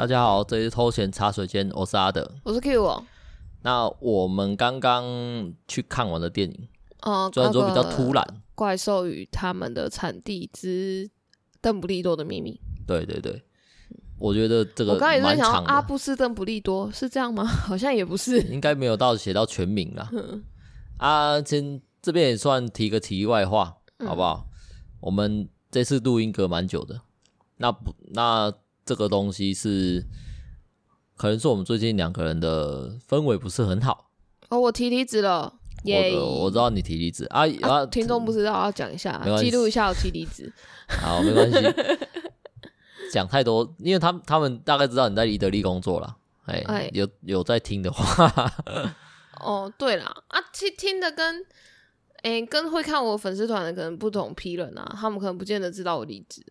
大家好，这里是偷闲茶水间，我是阿德，我是 Q 哦。那我们刚刚去看完的电影，哦，虽然说比较突然，《怪兽与他们的产地之邓布利多的秘密》。对对对，我觉得这个我刚才也在想，阿布斯邓布利多是这样吗？好像也不是，应该没有到写到全名啦。啊，先这边也算提个题外话，好不好？嗯、我们这次录音隔蛮久的，那不那。这个东西是，可能是我们最近两个人的氛围不是很好。哦，我提离职了，耶！我知道你提离职啊，啊，听众不知道，要讲一下，记录一下我提离职。好，没关系，讲太多，因为他们他们大概知道你在宜得利工作了，哎，哎有有在听的话。哦，对了，啊，听听的跟，哎，跟会看我粉丝团的可能不同批人啊，他们可能不见得知道我离职。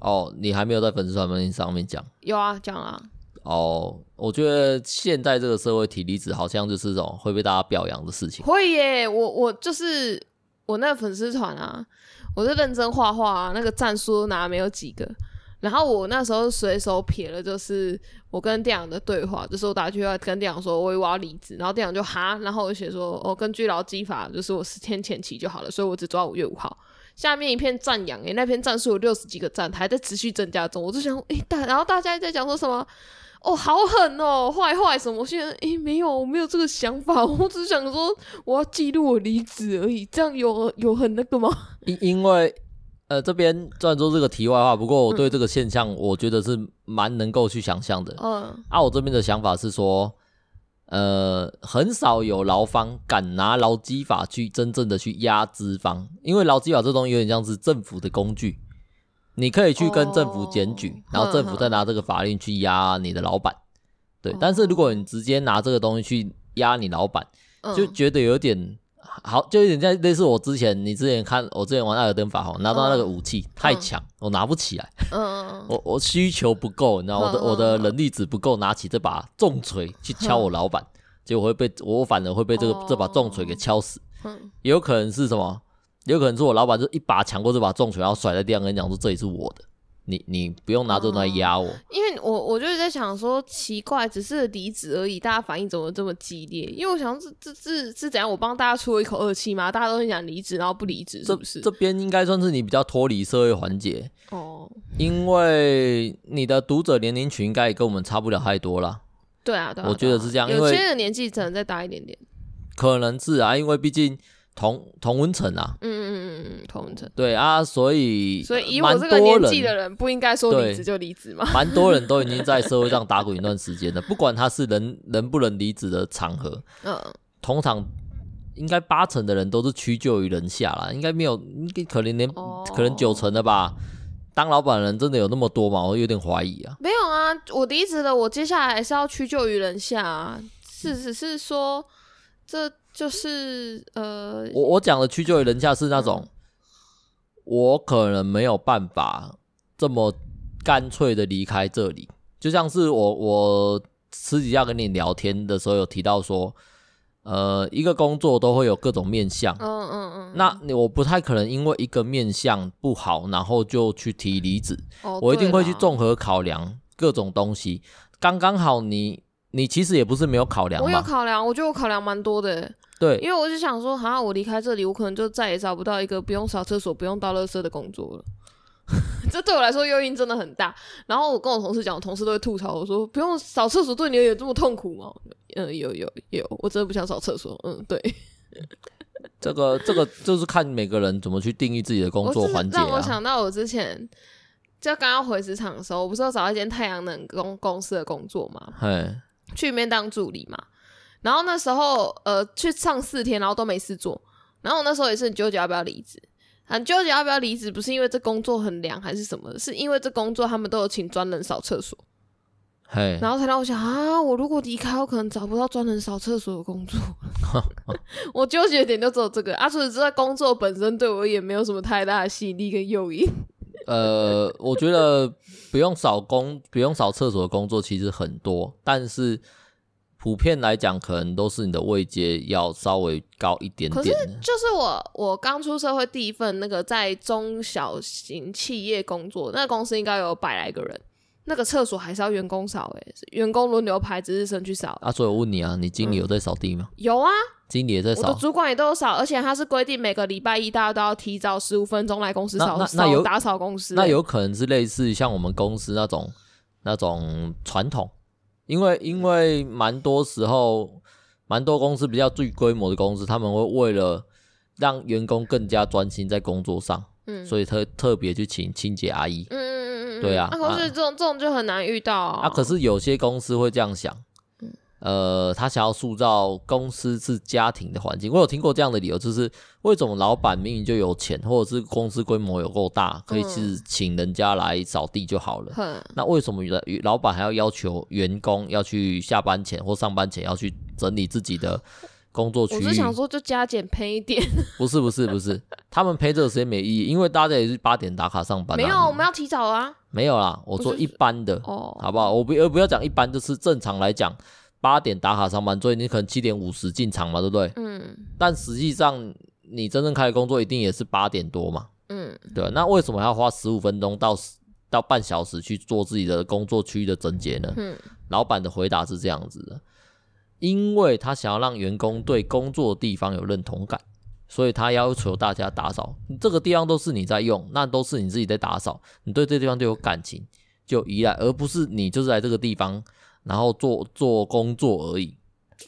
哦，你还没有在粉丝团上面讲？有啊，讲啊。哦，我觉得现在这个社会提离职好像就是这种会被大家表扬的事情。会耶，我我就是我那个粉丝团啊，我就认真画画啊，那个赞数拿没有几个。然后我那时候随手撇了，就是我跟店长的对话，就是我打句话跟店长说，我要离职，然后店长就哈，然后我就写说，哦根据劳基法，就是我十天前期就好了，所以我只抓五月五号。下面一片赞扬，诶，那篇赞数有六十几个赞，还在持续增加中。我就想，诶，大，然后大家在讲说什么？哦，好狠哦，坏坏什么？我现在，诶，没有，我没有这个想法，我只想说，我要记录我离职而已。这样有有很那个吗？因因为，呃，这边虽然说这个题外话，不过我对这个现象，我觉得是蛮能够去想象的。嗯，啊，我这边的想法是说。呃，很少有劳方敢拿劳基法去真正的去压资方，因为劳基法这东西有点像是政府的工具，你可以去跟政府检举，哦、然后政府再拿这个法令去压你的老板。对，但是如果你直接拿这个东西去压你老板，哦、就觉得有点。好，就有点像类似我之前，你之前看我之前玩艾尔登法环，拿到那个武器、嗯、太强，我拿不起来。嗯，我我需求不够，你知道我的、嗯、我的能力值不够，拿起这把重锤去敲我老板，嗯、结果会被我反而会被这个、哦、这把重锤给敲死。嗯，也有可能是什么？也有可能是我老板就一把抢过这把重锤，然后甩在地上跟你讲说，这里是我的。你你不用拿这种来压我，因为我我就是在想说奇怪，只是离职而已，大家反应怎么这么激烈？因为我想这这这是怎样？我帮大家出了一口恶气吗？大家都很想离职，然后不离职，是不是？这边应该算是你比较脱离社会环节哦，因为你的读者年龄群应该也跟我们差不了太多了。对啊，对啊，我觉得是这样，因为有些人年纪可能再大一点点，可能是啊，因为毕竟。同同温层啊，嗯嗯嗯嗯同温层，对啊，所以所以以我这个年纪的人，不应该说离职就离职吗？蛮多人都已经在社会上打滚一段时间了，不管他是能能不能离职的场合，嗯，通常应该八成的人都是屈就于人下啦，应该没有，可能连、哦、可能九成的吧。当老板的人真的有那么多吗？我有点怀疑啊。没有啊，我离职了，我接下来还是要屈就于人下啊，是只是说这。就是呃，我我讲的屈就于人下是那种，嗯、我可能没有办法这么干脆的离开这里。就像是我我私底下跟你聊天的时候有提到说，呃，一个工作都会有各种面相，嗯嗯嗯，那我不太可能因为一个面相不好，然后就去提离职。哦、我一定会去综合考量各种东西，刚刚好你。你其实也不是没有考量，我有考量，我觉得我考量蛮多的。对，因为我就想说，好像我离开这里，我可能就再也找不到一个不用扫厕所、不用倒垃圾的工作了。这对我来说诱因真的很大。然后我跟我同事讲，我同事都会吐槽我说：“不用扫厕所，对你有这么痛苦吗？”嗯，有有有，我真的不想扫厕所。嗯，对。这个这个就是看每个人怎么去定义自己的工作环节啊。让我想到我之前。就刚刚回职场的时候，我不是要找一间太阳能公公司的工作嘛？嘿去里面当助理嘛。然后那时候呃去上四天，然后都没事做。然后我那时候也是很纠结要不要离职，很纠结要不要离职，不是因为这工作很凉还是什么，是因为这工作他们都有请专人扫厕所。嘿然后才让我想啊，我如果离开，我可能找不到专人扫厕所的工作。我纠结的点就只有这个。啊，除此之外，工作本身对我也没有什么太大的吸引力跟诱因。呃，我觉得不用扫工、不用扫厕所的工作其实很多，但是普遍来讲，可能都是你的位阶要稍微高一点点。可是，就是我我刚出社会第一份那个在中小型企业工作，那个公司应该有百来个人，那个厕所还是要员工扫，哎，员工轮流排值日生去扫。啊，所以我问你啊，你经理有在扫地吗？嗯、有啊，经理也在扫，我的主管也都有扫，而且他是规定每个礼拜一大家都要提早十五分钟来公司扫，那有打扫公司。那有可能是类似像我们公司那种那种传统，因为因为蛮多时候，蛮多公司比较最规模的公司，他们会为了让员工更加专心在工作上，嗯，所以特特别去请清洁阿姨，嗯嗯嗯嗯。对啊，那可是这种、啊、这种就很难遇到啊。啊，可是有些公司会这样想，嗯、呃，他想要塑造公司是家庭的环境。我有听过这样的理由，就是为什么老板明明就有钱，或者是公司规模有够大，可以是请人家来扫地就好了。嗯、那为什么老板还要要求员工要去下班前或上班前要去整理自己的？工作区域，我是想说就加减赔一点。不是不是不是，他们赔这个时间没意义，因为大家也是八点打卡上班。没有，我们要提早啊。没有啦，我说一般的，哦，好不好？我不不要讲一般，就是正常来讲，八点打卡上班，所以你可能七点五十进场嘛，对不对？嗯。但实际上，你真正开始工作一定也是八点多嘛。嗯。对，那为什么要花十五分钟到到半小时去做自己的工作区域的整洁呢？嗯。老板的回答是这样子的。因为他想要让员工对工作的地方有认同感，所以他要求大家打扫。这个地方都是你在用，那都是你自己在打扫，你对这地方就有感情，就依赖，而不是你就是来这个地方，然后做做工作而已。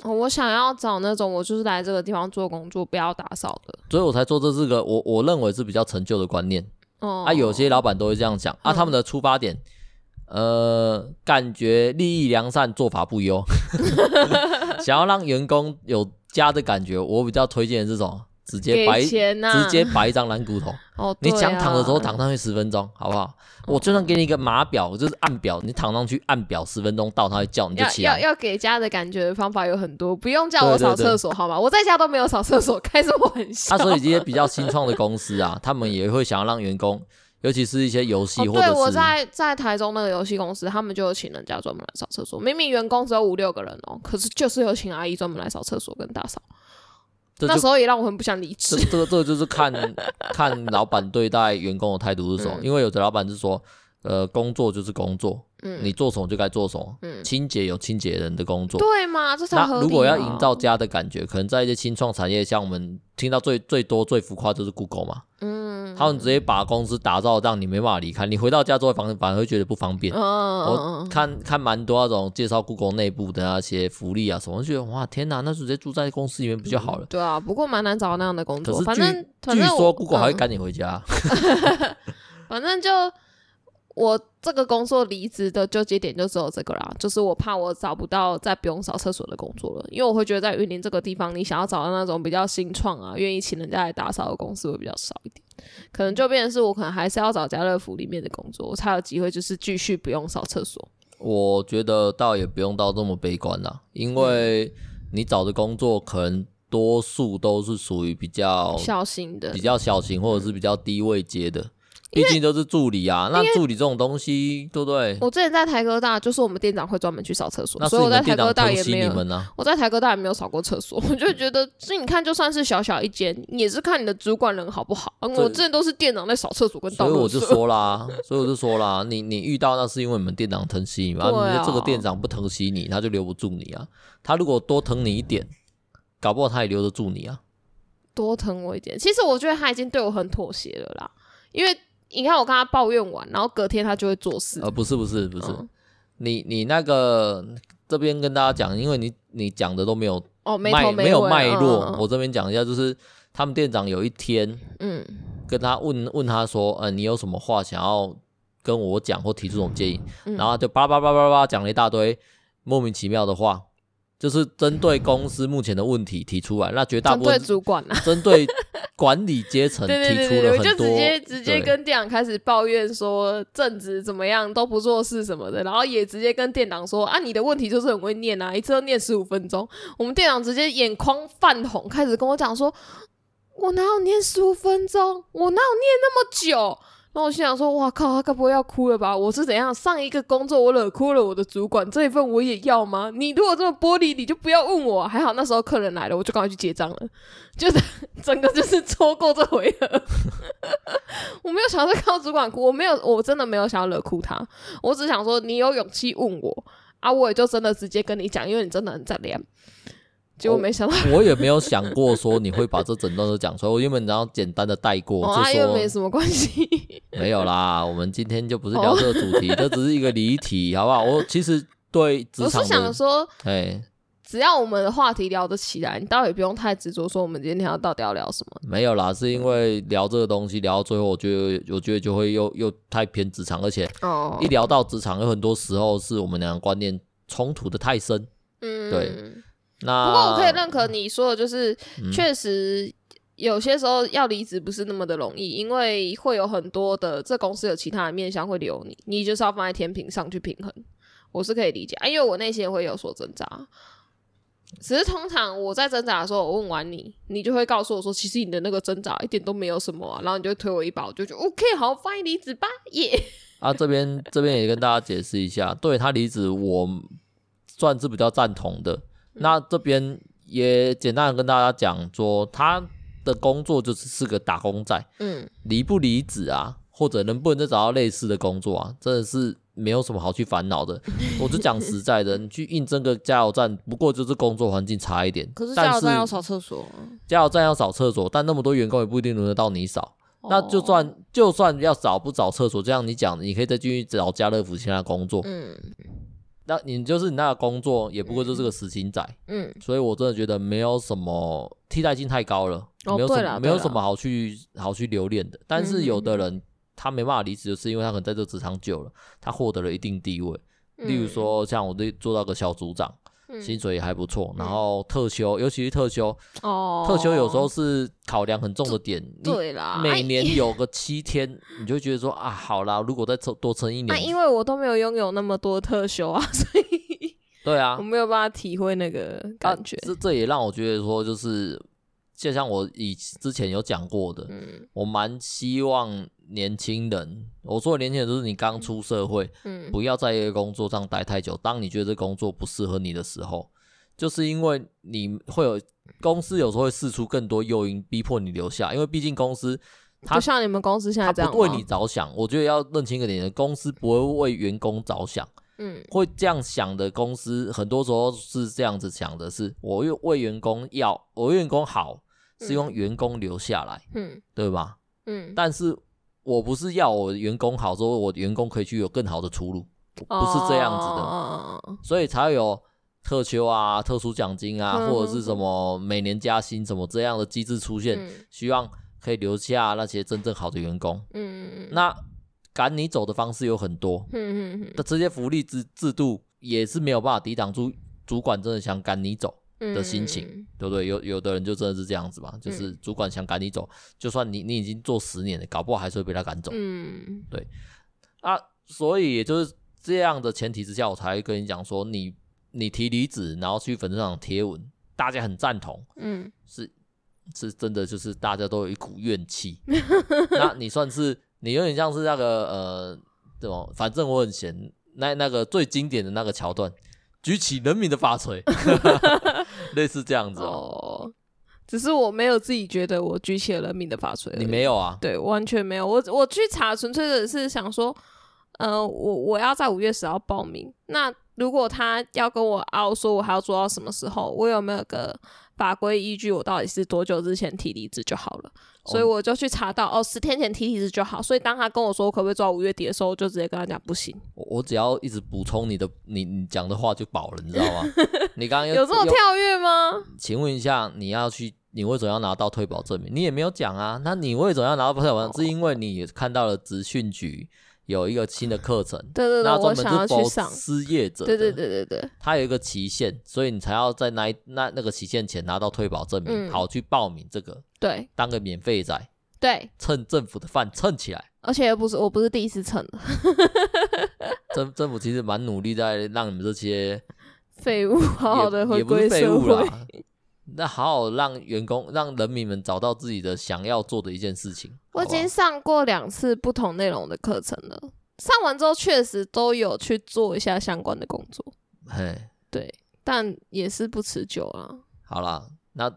我想要找那种我就是来这个地方做工作，不要打扫的，所以我才说这是个我我认为是比较陈旧的观念。哦，啊，有些老板都会这样讲，啊，他们的出发点。呃，感觉利益良善，做法不优，想要让员工有家的感觉，我比较推荐这种。直接摆，啊、直接摆一张蓝骨头。哦，你想躺的时候躺上去十分钟，好不好？哦、我就算给你一个码表，就是按表，你躺上去按表十分钟到，他会叫你就起来。要要，要给家的感觉的方法有很多，不用叫我扫厕所，好吗？我在家都没有扫厕所，开什么玩笑？他、啊、所以这些比较新创的公司啊，他们也会想要让员工，尤其是一些游戏或者对，我在在台中那个游戏公司，他们就有请人家专门来扫厕所。明明员工只有五六个人哦，可是就是有请阿姨专门来扫厕所跟打扫。那时候也让我很不想离职。这个这个就是看 看老板对待员工的态度是什么，嗯、因为有的老板是说，呃，工作就是工作，嗯，你做什么就该做什么，嗯，清洁有清洁人的工作，对嘛？这才合理。那如果要营造家的感觉，可能在一些新创产业，像我们听到最最多最浮夸就是 Google 嘛，嗯。他们直接把公司打造让你没办法离开，你回到家之后反反而会觉得不方便。嗯，我看看蛮多那种介绍 Google 内部的那些福利啊什么，就觉得哇天哪，那直接住在公司里面不就好了？对啊，不过蛮难找到那样的工作。可是据反正据说 Google 还会赶你回家。反正就。我这个工作离职的纠结点就只有这个啦，就是我怕我找不到再不用扫厕所的工作了，因为我会觉得在云林这个地方，你想要找到那种比较新创啊，愿意请人家来打扫的公司会比较少一点，可能就变成是我可能还是要找家乐福里面的工作，我才有机会就是继续不用扫厕所。我觉得倒也不用到这么悲观啦，因为你找的工作可能多数都是属于比较小型的，比较小型或者是比较低位阶的。毕竟都是助理啊，那助理这种东西，对不对？我之前在台哥大，就是我们店长会专门去扫厕所，所以我在台哥大也没有。我在台哥大也没有扫过厕所，我就觉得，所以你看，就算是小小一间，也是看你的主管人好不好。我之前都是店长在扫厕所跟。所以我就说啦，所以我就说啦，你你遇到那是因为你们店长疼惜你嘛？你这个店长不疼惜你，他就留不住你啊。他如果多疼你一点，搞不好他也留得住你啊。多疼我一点，其实我觉得他已经对我很妥协了啦，因为。你看我跟他抱怨完，然后隔天他就会做事。呃，不是不是不是，嗯、你你那个这边跟大家讲，因为你你讲的都没有哦，没没，没有脉络。嗯、我这边讲一下，就是他们店长有一天，嗯，跟他问问他说，呃，你有什么话想要跟我讲或提出这种建议？嗯、然后就叭叭叭叭叭讲了一大堆莫名其妙的话。就是针对公司目前的问题提出来，那绝大部分针对主管啊，针对管理阶层 提出了很多，对对对对，我就直接直接跟店长开始抱怨说正职怎么样都不做事什么的，然后也直接跟店长说啊，你的问题就是很会念啊，一次都念十五分钟。我们店长直接眼眶泛红，开始跟我讲说，我哪有念十五分钟，我哪有念那么久。那我心想说，哇靠，他该不会要哭了吧？我是怎样上一个工作我惹哭了我的主管，这一份我也要吗？你如果这么玻璃，你就不要问我。还好那时候客人来了，我就赶快去结账了，就是 整个就是错过这回合。我没有想要再看到主管哭，我没有，我真的没有想要惹哭他。我只想说，你有勇气问我啊，我也就真的直接跟你讲，因为你真的很在脸。结果没想到，我也没有想过说你会把这整段都讲出来。我原本然后简单的带过，哦、就说、啊、没什么关系。没有啦，我们今天就不是聊这个主题，哦、这只是一个离题，好不好？我其实对职场，我是想说，哎。只要我们的话题聊得起来，你倒也不用太执着说我们今天要到底要聊什么。没有啦，是因为聊这个东西聊到最后，我觉得我觉得就会又又太偏职场，而且一聊到职场，有很多时候是我们两个观念冲突的太深。嗯，对。那不过我可以认可你说的，就是确实有些时候要离职不是那么的容易，因为会有很多的这公司有其他的面向会留你，你就是要放在天平上去平衡。我是可以理解啊，因为我内心也会有所挣扎。只是通常我在挣扎的时候，我问完你，你就会告诉我说，其实你的那个挣扎一点都没有什么啊，然后你就推我一把，我就觉得 OK，好，欢迎离职吧，耶、yeah！啊，这边这边也跟大家解释一下，对他离职，我算是比较赞同的。那这边也简单的跟大家讲说，他的工作就是是个打工仔，嗯，离不离职啊，或者能不能再找到类似的工作啊，真的是。没有什么好去烦恼的，我就讲实在的，你去应征个加油站，不过就是工作环境差一点。可是加油站要扫厕所，加油站要扫厕所，但那么多员工也不一定轮得到你扫。哦、那就算就算要扫不扫厕所，这样你讲，你可以再继续找家乐福其他工作。嗯，那你就是你那个工作，也不过就是个死薪仔。嗯，所以我真的觉得没有什么替代性太高了，哦、没有什么没有什么好去好去留恋的。但是有的人。他没办法离职，就是因为他可能在这个职场久了，他获得了一定地位。嗯、例如说，像我这做到个小组长，嗯、薪水也还不错。然后特休，尤其是特休，哦，特休有时候是考量很重的点。对啦，每年有个七天，你就会觉得说啊，好啦，如果再多多撑一年，那因为我都没有拥有那么多特休啊，所以对啊，我没有办法体会那个感觉。这这也让我觉得说，就是就像我以之前有讲过的，嗯、我蛮希望。年轻人，我说的年轻人就是你刚出社会，嗯，不要在一个工作上待太久。当你觉得这工作不适合你的时候，就是因为你会有公司有时候会试出更多诱因，逼迫你留下。因为毕竟公司，它就像你们公司现在这样，不为你着想。我觉得要认清一个点，公司不会为员工着想，嗯，会这样想的公司，很多时候是这样子想的是，我为员工要，我为员工好，是希望员工留下来，嗯，对吧？嗯，但是。我不是要我员工好，说我员工可以去有更好的出路，不是这样子的，所以才有特休啊、特殊奖金啊，或者是什么每年加薪什么这样的机制出现，希望可以留下那些真正好的员工。嗯，那赶你走的方式有很多，嗯嗯，那这些福利制制度也是没有办法抵挡住主管真的想赶你走的心情，嗯、对不对？有有的人就真的是这样子嘛，就是主管想赶你走，嗯、就算你你已经做十年了，搞不好还是会被他赶走。嗯，对啊，所以也就是这样的前提之下，我才会跟你讲说，你你提离职，然后去粉丝上贴文，大家很赞同，嗯，是是真的，就是大家都有一股怨气。那你算是你有点像是那个呃，对吧？反正我很闲，那那个最经典的那个桥段。举起人民的法锤，类似这样子哦，哦。只是我没有自己觉得我举起了人民的法锤。你没有啊？对，完全没有。我我去查，纯粹的是想说，呃，我我要在五月十号报名。那如果他要跟我拗，说我还要做到什么时候？我有没有个法规依据？我到底是多久之前提离职就好了？所以我就去查到，哦，十天前提离职就好。所以当他跟我说我可不可以做到五月底的时候，我就直接跟他讲不行。我我只要一直补充你的，你你讲的话就饱了，你知道吗？你刚刚有这种跳跃吗？请问一下，你要去，你为什么要拿到退保证明？你也没有讲啊。那你为什么要拿到退保证明？哦、是因为你看到了职训局。有一个新的课程，对对对，我想要去上失业者，对对对对对，它有一个期限，所以你才要在那那那个期限前拿到退保证明，好去报名这个，对，当个免费仔，对，蹭政府的饭蹭起来，而且又不是我不是第一次蹭，政政府其实蛮努力在让你们这些废物好好的回归社会。那好好让员工、让人民们找到自己的想要做的一件事情。我已经上过两次不同内容的课程了，上完之后确实都有去做一下相关的工作。嘿，对，但也是不持久啊。好啦，那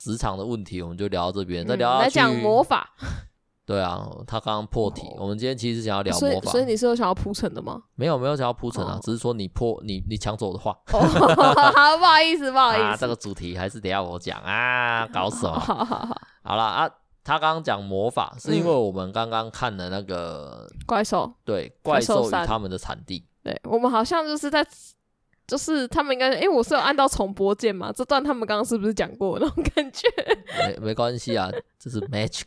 职场的问题我们就聊到这边，再聊下去。来讲魔法。对啊，他刚刚破题。我们今天其实想要聊魔法，所以你是有想要铺陈的吗？没有，没有想要铺陈啊，只是说你破你你抢走我的话。好，不好意思，不好意思。这个主题还是得要我讲啊，搞什么？好了啊，他刚刚讲魔法，是因为我们刚刚看了那个怪兽，对，怪兽与他们的产地。对，我们好像就是在。就是他们应该，哎、欸，我是有按到重播键嘛？这段他们刚刚是不是讲过那种感觉？没没关系啊，这是 magic。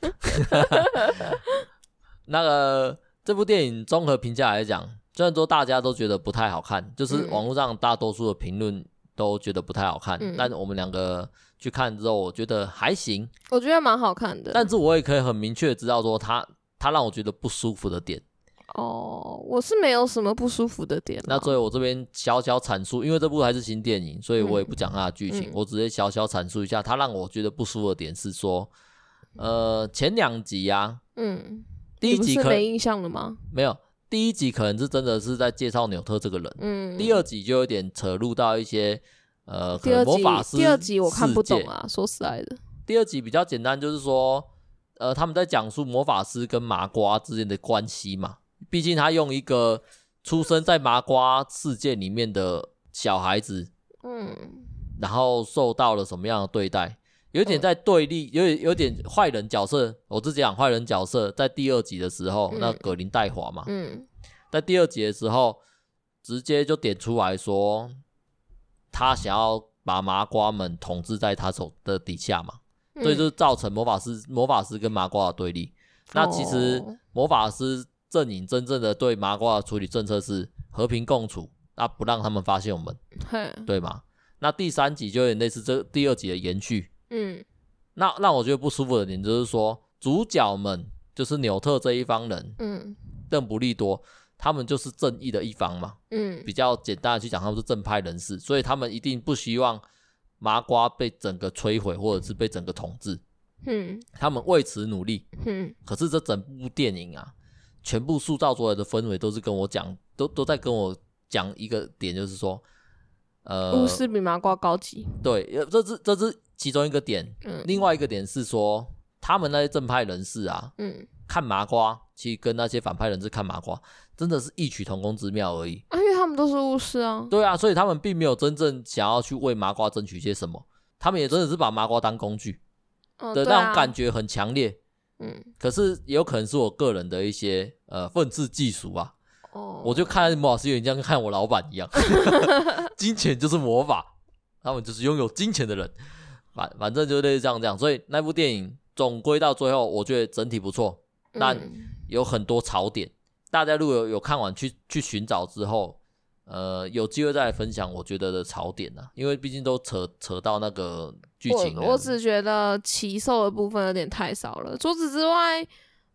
那个这部电影综合评价来讲，虽然说大家都觉得不太好看，就是网络上大多数的评论都觉得不太好看，嗯、但我们两个去看之后，我觉得还行。我觉得蛮好看的，但是我也可以很明确的知道说，他他让我觉得不舒服的点。哦，我是没有什么不舒服的点。那所以，我这边小小阐述，因为这部还是新电影，所以我也不讲它的剧情，嗯、我直接小小阐述一下，它让我觉得不舒服的点是说，呃，前两集呀、啊，嗯，第一集可能没印象了吗？没有，第一集可能是真的是在介绍纽特这个人，嗯，第二集就有点扯入到一些，呃，可能魔法师。第二集我看不懂啊，说实在的，第二集比较简单，就是说，呃，他们在讲述魔法师跟麻瓜之间的关系嘛。毕竟他用一个出生在麻瓜世界里面的小孩子，嗯，然后受到了什么样的对待，有点在对立，有点有点坏人角色。我自己讲坏人角色，在第二集的时候，那葛林戴华嘛，嗯，在第二集的时候，直接就点出来说，他想要把麻瓜们统治在他手的底下嘛，所以就造成魔法师魔法师跟麻瓜的对立。那其实魔法师。阵营真正的对麻瓜的处理政策是和平共处，那不让他们发现我们，嘿对吗？那第三集就有点类似这第二集的延续。嗯，那让我觉得不舒服的点就是说，主角们就是纽特这一方人，嗯，邓布利多他们就是正义的一方嘛，嗯，比较简单的去讲，他们是正派人士，所以他们一定不希望麻瓜被整个摧毁或者是被整个统治，嗯，他们为此努力，嗯，可是这整部电影啊。全部塑造出来的氛围都是跟我讲，都都在跟我讲一个点，就是说，呃，巫师比麻瓜高级。对，这是这是其中一个点。嗯，另外一个点是说，他们那些正派人士啊，嗯，看麻瓜，其实跟那些反派人士看麻瓜，真的是异曲同工之妙而已。啊，因为他们都是巫师啊。对啊，所以他们并没有真正想要去为麻瓜争取些什么，他们也真的是把麻瓜当工具的那种感觉很强烈。嗯，可是也有可能是我个人的一些呃愤世嫉俗吧。哦，我就看魔法师有点像看我老板一样，金钱就是魔法，他们就是拥有金钱的人。反反正就类似这样这样，所以那部电影总归到最后，我觉得整体不错，但有很多槽点。大家如果有有看完去去寻找之后，呃，有机会再来分享我觉得的槽点呢、啊，因为毕竟都扯扯到那个剧情。我我只觉得骑兽的部分有点太少了。除此之外，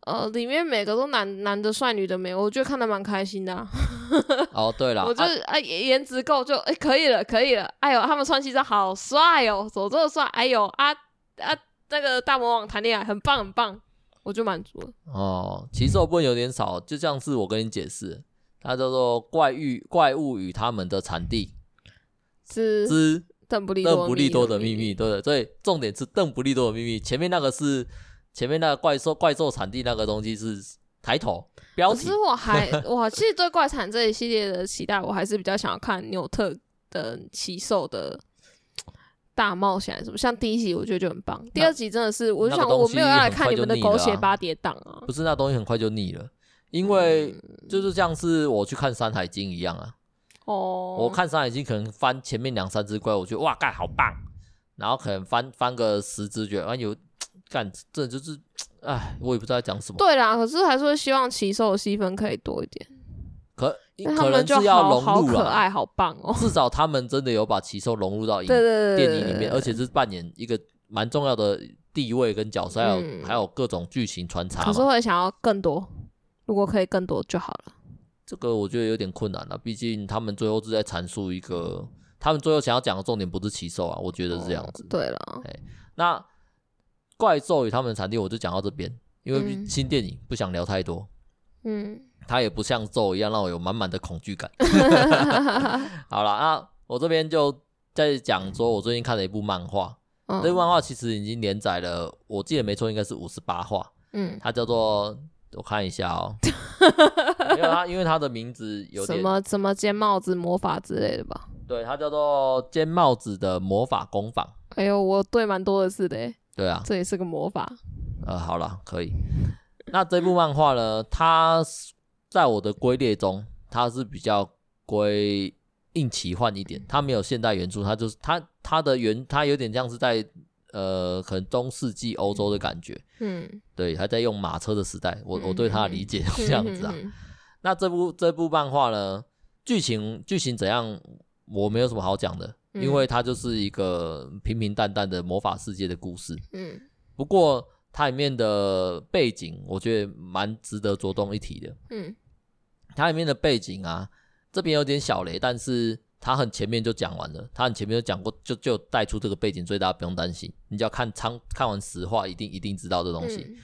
呃，里面每个都男男的帅，女的美，我觉得看的蛮开心的、啊。哦，对了，我就啊、啊，颜值够就哎、欸、可以了，可以了。哎呦，他们穿西装好帅哦，走这么帅。哎呦啊啊，那个大魔王谈恋爱很棒很棒，我就满足了。哦，骑兽部分有点少，就像是我跟你解释，它叫做怪遇怪物与他们的产地之之。邓布利多的秘密，对，所以重点是邓布利多的秘密。前面那个是前面那个怪兽怪兽产地那个东西是抬头标题。可是我还 我其实对怪产这一系列的期待，我还是比较想要看纽特的骑兽的大冒险什么。像第一集我觉得就很棒，第二集真的是我就想我没有要来看你们的狗血八叠档啊。不是那东西很快就腻了，因为就是像是我去看《山海经》一样啊。哦，我看《山海经》可能翻前面两三只怪，我觉得哇，干好棒，然后可能翻翻个十只，觉得啊有 干，这就是，哎，我也不知道在讲什么。对啦，可是还是会希望骑兽的戏份可以多一点。可可能是要融入了，可爱好棒哦。至少他们真的有把奇兽融入到影电影里面，而且是扮演一个蛮重要的地位跟角色，还有、嗯、还有各种剧情穿插。可是会想要更多，如果可以更多就好了。这个我觉得有点困难了，毕竟他们最后是在阐述一个，他们最后想要讲的重点不是奇兽啊，我觉得是这样子。哦、对了，那怪兽与他们的产地我就讲到这边，因为新电影不想聊太多。嗯，它也不像咒一样让我有满满的恐惧感。好了，那我这边就在讲说，我最近看了一部漫画，嗯、这部漫画其实已经连载了，我记得没错，应该是五十八话。嗯，它叫做我看一下哦，因为它因为它的名字有点什么什么尖帽子魔法之类的吧？对，它叫做尖帽子的魔法工坊。哎呦，我对蛮多的是的。对啊，这也是个魔法。呃，好了，可以。那这部漫画呢？它在我的归列中，它是比较归硬奇幻一点。它没有现代原著，它就是它它的原，它有点像是在呃，可能中世纪欧洲的感觉。嗯，对，还在用马车的时代。我我对他的理解是这样子啊。嗯、那这部这部漫画呢？剧情剧情怎样？我没有什么好讲的，因为它就是一个平平淡淡的魔法世界的故事。嗯，不过。它里面的背景，我觉得蛮值得着重一提的。嗯，它里面的背景啊，这边有点小雷，但是它很前面就讲完了，他很前面就讲过，就就带出这个背景，所以大家不用担心。你只要看仓看完实话，一定一定知道这东西。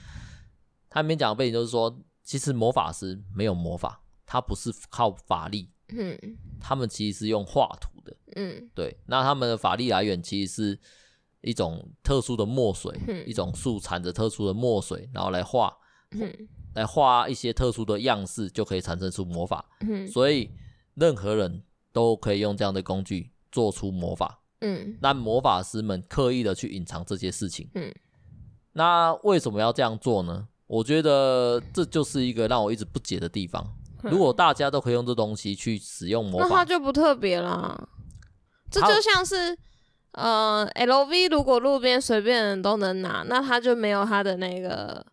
它、嗯、里面讲的背景就是说，其实魔法师没有魔法，他不是靠法力，嗯，他们其实是用画图的，嗯，对，那他们的法力来源其实是。一种特殊的墨水，嗯、一种树产着特殊的墨水，然后来画，嗯、来画一些特殊的样式，就可以产生出魔法。嗯、所以任何人都可以用这样的工具做出魔法。嗯，那魔法师们刻意的去隐藏这些事情。嗯，那为什么要这样做呢？我觉得这就是一个让我一直不解的地方。嗯、如果大家都可以用这东西去使用魔法，那它就不特别啦。这就像是。呃，LV 如果路边随便人都能拿，那它就没有它的那个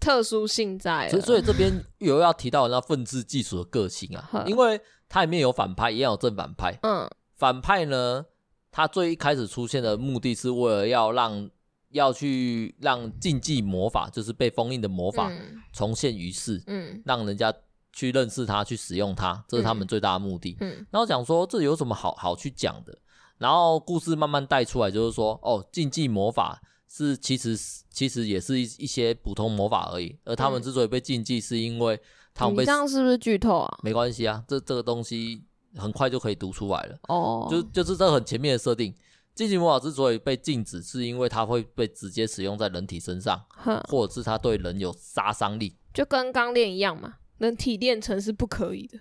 特殊性在了。所以，所以这边有要提到那愤世嫉俗的个性啊，因为它里面有反派，也有正反派。嗯，反派呢，他最一开始出现的目的是为了要让要去让禁忌魔法，就是被封印的魔法重现于世，嗯，让人家去认识它，去使用它，这是他们最大的目的。嗯，然后讲说这有什么好好去讲的？然后故事慢慢带出来，就是说，哦，禁忌魔法是其实其实也是一一些普通魔法而已，而他们之所以被禁忌，是因为他们被、嗯、这样是不是剧透啊？没关系啊，这这个东西很快就可以读出来了。哦，就就是这很前面的设定，禁忌魔法之所以被禁止，是因为它会被直接使用在人体身上，呵或者是它对人有杀伤力，就跟钢炼一样嘛，人体炼成是不可以的。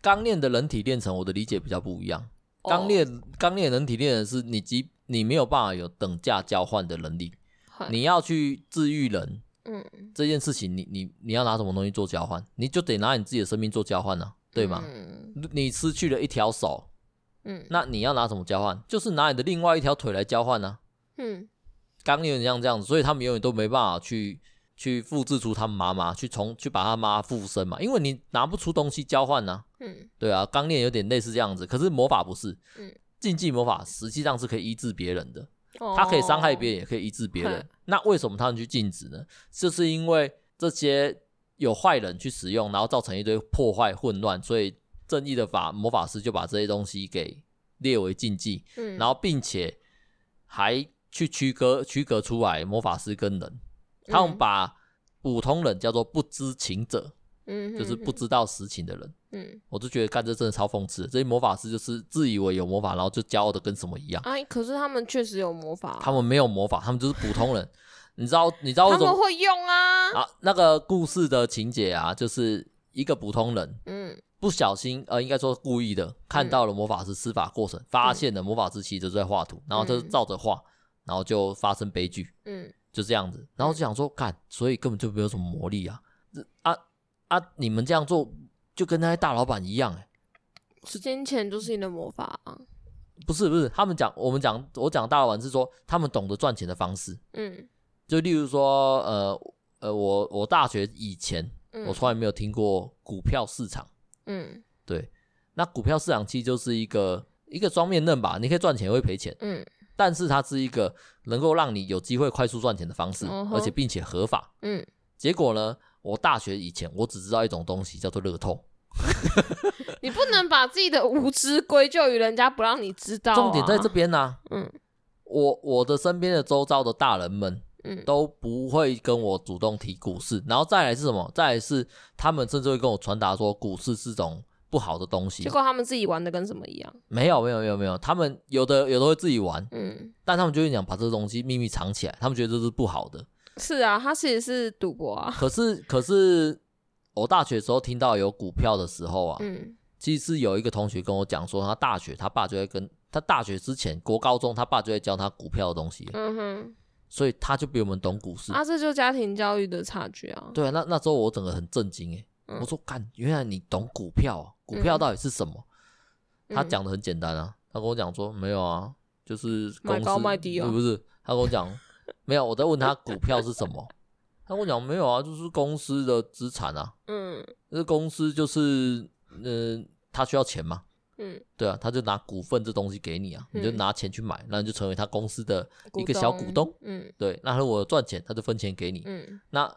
钢炼的人体炼成，我的理解比较不一样。钢炼钢炼人体炼成是你即你没有办法有等价交换的能力，嗯、你要去治愈人，嗯，这件事情你你你要拿什么东西做交换？你就得拿你自己的生命做交换呢、啊，对吗？嗯、你失去了一条手，嗯，那你要拿什么交换？就是拿你的另外一条腿来交换呢、啊，嗯，钢炼有点像这样子，所以他们永远都没办法去去复制出他们妈妈，去从去把他妈附身嘛，因为你拿不出东西交换呢、啊。嗯，对啊，刚练有点类似这样子，可是魔法不是。嗯，禁忌魔法实际上是可以医治别人的，哦、它可以伤害别人，也可以医治别人。那为什么他们去禁止呢？就是因为这些有坏人去使用，然后造成一堆破坏混乱，所以正义的法魔法师就把这些东西给列为禁忌。嗯，然后并且还去区隔区隔出来魔法师跟人，他们把普通人叫做不知情者。嗯，就是不知道实情的人。嗯，我就觉得干这真的超讽刺的。这些魔法师就是自以为有魔法，然后就骄傲的跟什么一样。哎，可是他们确实有魔法。他们没有魔法，他们就是普通人。你知道？你知道为什么？他们会用啊。啊，那个故事的情节啊，就是一个普通人，嗯，不小心，呃，应该说故意的，看到了魔法师施法过程，发现了魔法师其实就在画图，然后就照着画，然后就发生悲剧。嗯，就这样子，然后就想说，干，所以根本就没有什么魔力啊。啊。啊！你们这样做就跟那些大老板一样，欸，时间钱就是你的魔法啊！不是不是，他们讲我们讲我讲大老板是说他们懂得赚钱的方式。嗯，就例如说，呃呃，我我大学以前，嗯，我从来没有听过股票市场。嗯，对，那股票市场其实就是一个一个双面刃吧，你可以赚钱也会赔钱。嗯，但是它是一个能够让你有机会快速赚钱的方式，哦，而且并且合法。嗯，结果呢？我大学以前，我只知道一种东西叫做乐透。你不能把自己的无知归咎于人家不让你知道啊。重点在这边呢啊。嗯，我我的身边的周遭的大人们，嗯，都不会跟我主动提股市。然后再来是什么？再来是他们甚至会跟我传达说股市是种不好的东西。结果他们自己玩的跟什么一样？没有没有没有没有，他们有的有的会自己玩，嗯，但他们就会讲把这个东西秘密藏起来，他们觉得这是不好的。是啊，他其实是赌博啊。可是可是我大学的时候听到有股票的时候啊，嗯，其实有一个同学跟我讲说，他大学他爸就会跟他大学之前国高中他爸就会教他股票的东西，嗯哼，所以他就比我们懂股市啊，这就家庭教育的差距啊。对啊，那那时候我整个很震惊哎，嗯、我说干，原来你懂股票，啊股票到底是什么？嗯、他讲的很简单啊，他跟我讲说没有啊，就是公司买高卖低啊，是不是？他跟我讲没有，我在问他股票是什么，他跟我讲没有啊，就是公司的资产啊，嗯，那公司就是嗯、呃，他需要钱嘛。嗯，对啊，他就拿股份这东西给你啊，嗯、你就拿钱去买，那你就成为他公司的一个小股东。嗯，对，那如果赚钱，他就分钱给你。嗯，那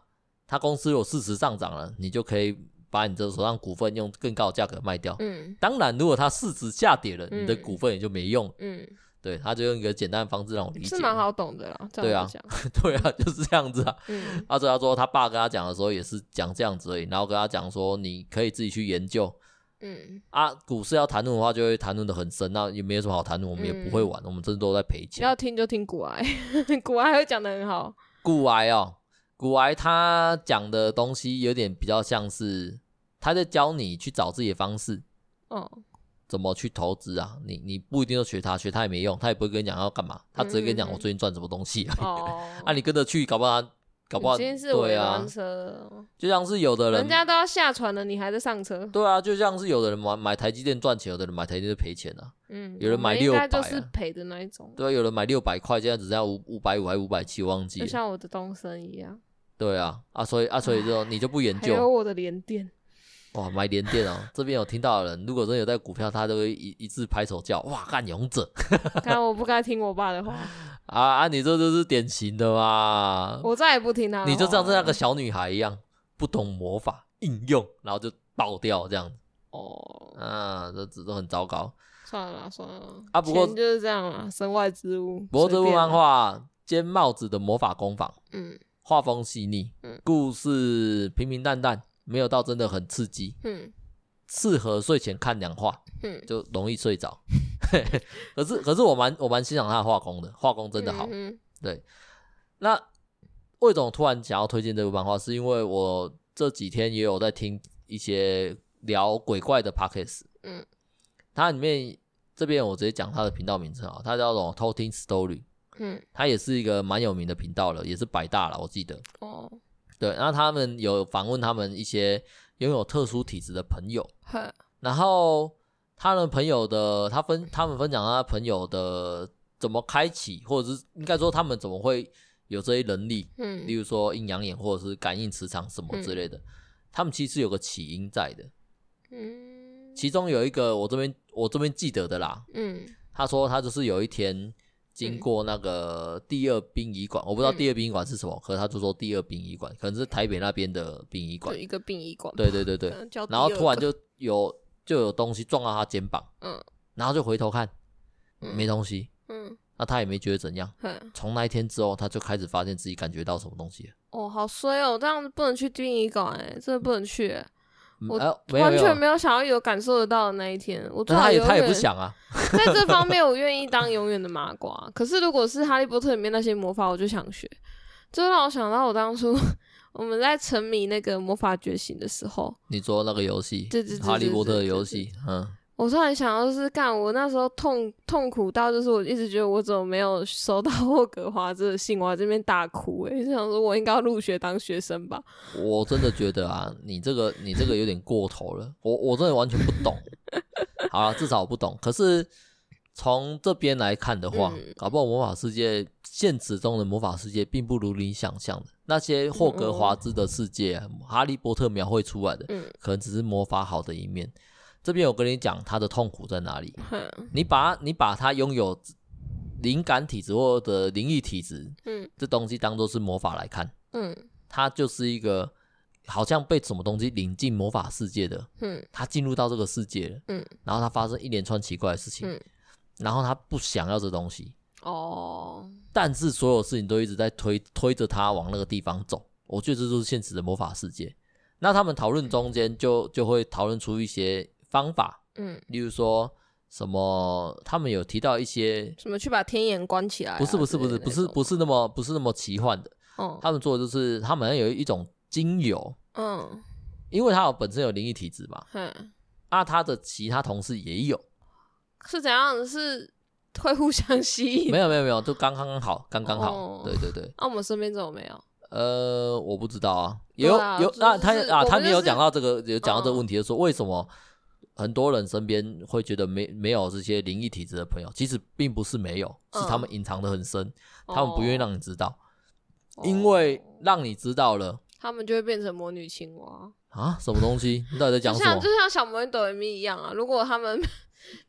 他公司如果事实上涨了，你就可以把你这手上股份用更高的价格卖掉。嗯，当然，如果他市值下跌了，嗯、你的股份也就没用。嗯，对，他就用一个简单的方式让我理解，是蛮好懂的啦。对啊，对啊，就是这样子啊。嗯，阿哲他说他爸跟他讲的时候也是讲这样子而已，然后跟他讲说你可以自己去研究。嗯啊，股市要谈论的话，就会谈论的很深，那也没有什么好谈论，我们也不会玩，嗯、我们真的都在赔钱。要听就听股癌，股癌会讲的很好。股癌哦，股癌他讲的东西有点比较像是他在教你去找自己的方式，哦，怎么去投资啊？你你不一定要学他，学他也没用，他也不会跟你讲要干嘛，他只会跟你讲我最近赚什么东西 啊，你跟着去，搞不好。搞不好今天是对啊，就像是有的人，人家都要下船了，你还在上车。对啊，就像是有的人买买台积电赚钱，有的人买台积电赔钱啊。嗯，有人买六百，就是赔的那一种。对啊，有人买六百块，现在只剩下五五百五还五百七，我忘记了。就像我的东升一样。对啊，啊，所以啊，所以就你就不研究。还有我的联电。哇，买联电哦！这边有听到的人，如果真的有在股票，他都会一一致拍手叫哇，干勇者！看我不该听我爸的话 啊啊！你这就是典型的嘛！我再也不听他的。你就像是那个小女孩一样，不懂魔法应用，然后就爆掉这样子。哦，啊，这这都很糟糕。算了算了啊，不过就是这样啊，身外之物。不过这部漫画《尖帽子的魔法工坊》，嗯，画风细腻，嗯，故事平平淡淡。没有到真的很刺激，嗯，适合睡前看两话，嗯，就容易睡着。可是可是我蛮我蛮欣赏他的画工的，画工真的好。嗯、对，那为什么突然想要推荐这部漫画？是因为我这几天也有在听一些聊鬼怪的 podcast，嗯，它里面这边我直接讲它的频道名称啊，它叫做偷听 story，嗯，它也是一个蛮有名的频道了，也是百大了，我记得。哦。对，然后他们有访问他们一些拥有特殊体质的朋友，呵然后他的朋友的他分他们分享他朋友的怎么开启，或者是应该说他们怎么会有这些能力，嗯，例如说阴阳眼或者是感应磁场什么之类的，嗯、他们其实有个起因在的，嗯，其中有一个我这边我这边记得的啦，嗯，他说他就是有一天。经过那个第二殡仪馆，嗯、我不知道第二殡仪馆是什么，嗯、可是他就说第二殡仪馆可能是台北那边的殡仪馆，一个殡仪馆，对对对对，然后突然就有就有东西撞到他肩膀，嗯，然后就回头看，嗯、没东西，嗯，那他也没觉得怎样，从、嗯、那一天之后，他就开始发现自己感觉到什么东西，哦，好衰哦，这样子不能去殡仪馆，哎，真的不能去、欸。我完全没有想要有感受得到的那一天，我他也他也不想啊，在这方面我愿意当永远的麻瓜。可是如果是哈利波特里面那些魔法，我就想学，就让我想到我当初我们在沉迷那个魔法觉醒的时候，你做那个游戏，对对对，哈利波特的游戏，嗯。我突然想到，就是干我那时候痛痛苦到，就是我一直觉得我怎么没有收到霍格华兹的信，我在这边大哭诶，就想说我应该要入学当学生吧。我真的觉得啊，你这个你这个有点过头了，我我真的完全不懂。好了，至少我不懂。可是从这边来看的话，嗯、搞不好魔法世界现实中的魔法世界并不如你想象的那些霍格华兹的世界，嗯、哈利波特描绘出来的，嗯、可能只是魔法好的一面。这边我跟你讲，他的痛苦在哪里？你把你把他拥有灵感体质或者灵异体质，嗯，这东西当做是魔法来看，嗯，他就是一个好像被什么东西领进魔法世界的，嗯，他进入到这个世界了，嗯，然后他发生一连串奇怪的事情，嗯，然后他不想要这东西，哦，但是所有事情都一直在推推着他往那个地方走，我觉得这就是现实的魔法世界。那他们讨论中间就就会讨论出一些。方法，嗯，例如说什么，他们有提到一些什么去把天眼关起来，啊，不是不是不是不是不是那么不是那么奇幻的，哦，他们做的就是他们有一种精油，嗯，因为他有本身有灵异体质嘛，嗯，啊，他的其他同事也有，是怎样？是会互相吸引？没有没有没有，就刚刚好，刚刚好，哦、对对对。那、啊、我们身边怎么没有？呃，我不知道啊，有、啊、有，那、就是、他啊，他没有讲到这个，有讲到这个问题，就说为什么？很多人身边会觉得没没有这些灵异体质的朋友，其实并不是没有，是他们隐藏的很深，嗯、他们不愿意让你知道，哦、因为让你知道了，他们就会变成魔女青蛙啊？什么东西？你到底在讲什么？就像就像小魔女哆瑞咪一样啊！如果他们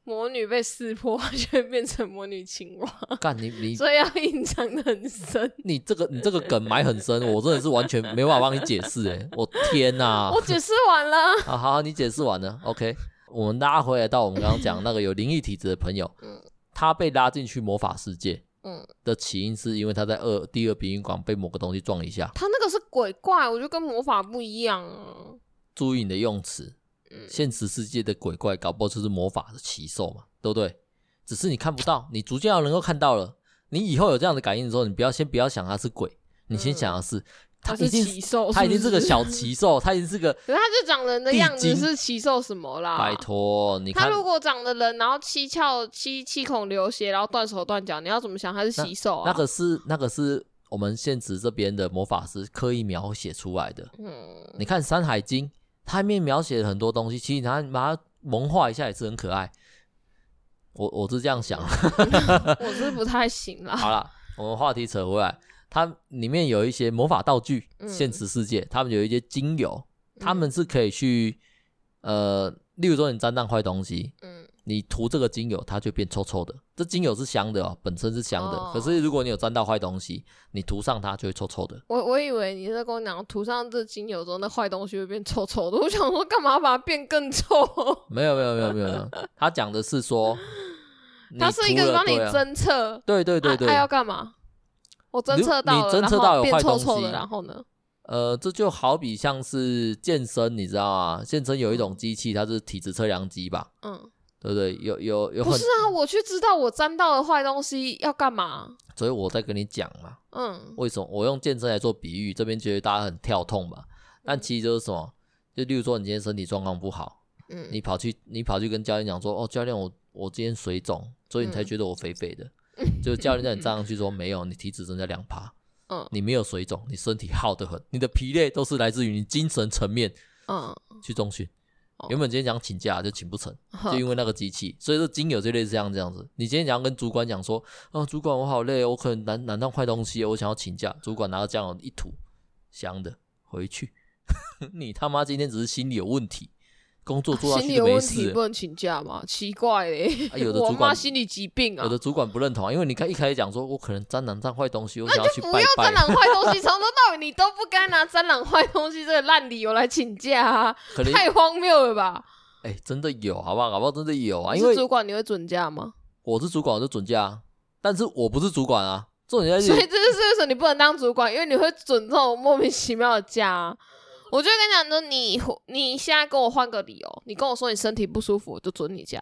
魔女被识破，就会变成魔女青蛙。干你你，所以要隐藏的很深。你这个你这个梗埋很深，我真的是完全没办法帮你解释哎！我天哪、啊！我解释完了。好好，你解释完了，OK。我们拉回来到我们刚刚讲那个有灵异体质的朋友，嗯，他被拉进去魔法世界，嗯，的起因是因为他在二第二殡仪馆被某个东西撞一下。他那个是鬼怪，我觉得跟魔法不一样啊。注意你的用词，嗯，现实世界的鬼怪搞不好就是魔法的奇兽嘛，对不对？只是你看不到，你逐渐要能够看到了。你以后有这样的感应的时候，你不要先不要想它是鬼，你先想的是。嗯他已经，他已经是个小奇兽，他已经是个，可是他就长人的样子是奇兽什么啦？拜托，你看他如果长得人，然后七窍七七孔流血，然后断手断脚，你要怎么想他是奇兽啊？那个是那个是我们现实这边的魔法师刻意描写出来的。嗯，你看《山海经》，它里面描写了很多东西，其实他把它萌化一下也是很可爱。我我是这样想，我是不太行了。好了，我们话题扯回来。它里面有一些魔法道具，嗯、现实世界，他们有一些精油，他、嗯、们是可以去，呃，例如说你沾到坏东西，嗯，你涂这个精油，它就变臭臭的。这精油是香的哦，本身是香的，哦、可是如果你有沾到坏东西，你涂上它就会臭臭的。我我以为你在跟我讲，涂上这精油之后，那坏东西会变臭臭的。我想说，干嘛把它变更臭？没有没有没有没有没有，他讲的是说，它是一个帮你侦测，对对对对，它要干嘛？我侦测到了，侦测到有坏东西，变臭臭的，然后呢？呃，这就好比像是健身，你知道吗？健身有一种机器，它是体脂测量机吧？嗯，对不对？有有有。不是啊，我去知道我沾到的坏东西要干嘛？所以我在跟你讲嘛。嗯。为什么我用健身来做比喻？这边觉得大家很跳痛吧？但其实就是什么？就例如说，你今天身体状况不好，嗯，你跑去你跑去跟教练讲说，哦，教练，我我今天水肿，所以你才觉得我肥肥的。就教练在你站上去说，没有，你体脂增加两趴，嗯，你没有水肿，你身体好得很，你的疲累都是来自于你精神层面，嗯，去中训，原本今天想请假就请不成，就因为那个机器，所以说精油就类似这样这样子。你今天想要跟主管讲说，啊，主管我好累，我可能难难到坏东西，我想要请假，主管拿到酱油一吐，香的回去，你他妈今天只是心理有问题。工作做到心理有问题不能请假吗？奇怪嘞、欸，有的主管心理疾病啊。有的主管不认同啊，因为你看一开始讲说，我可能沾染上坏东西，我想要去拜拜。那就不要沾染坏东西，从头到尾你都不该拿 沾染坏东西这个烂理由来请假啊，太荒谬了吧？哎、欸，真的有，好不好？好不好？真的有啊。你是主管，你会准假吗？我是主管，我就准假，但是我不是主管啊。重点在所以这就是为什么你不能当主管，因为你会准这种莫名其妙的假啊。我就跟你讲说，你你现在跟我换个理由，你跟我说你身体不舒服，我就准你假，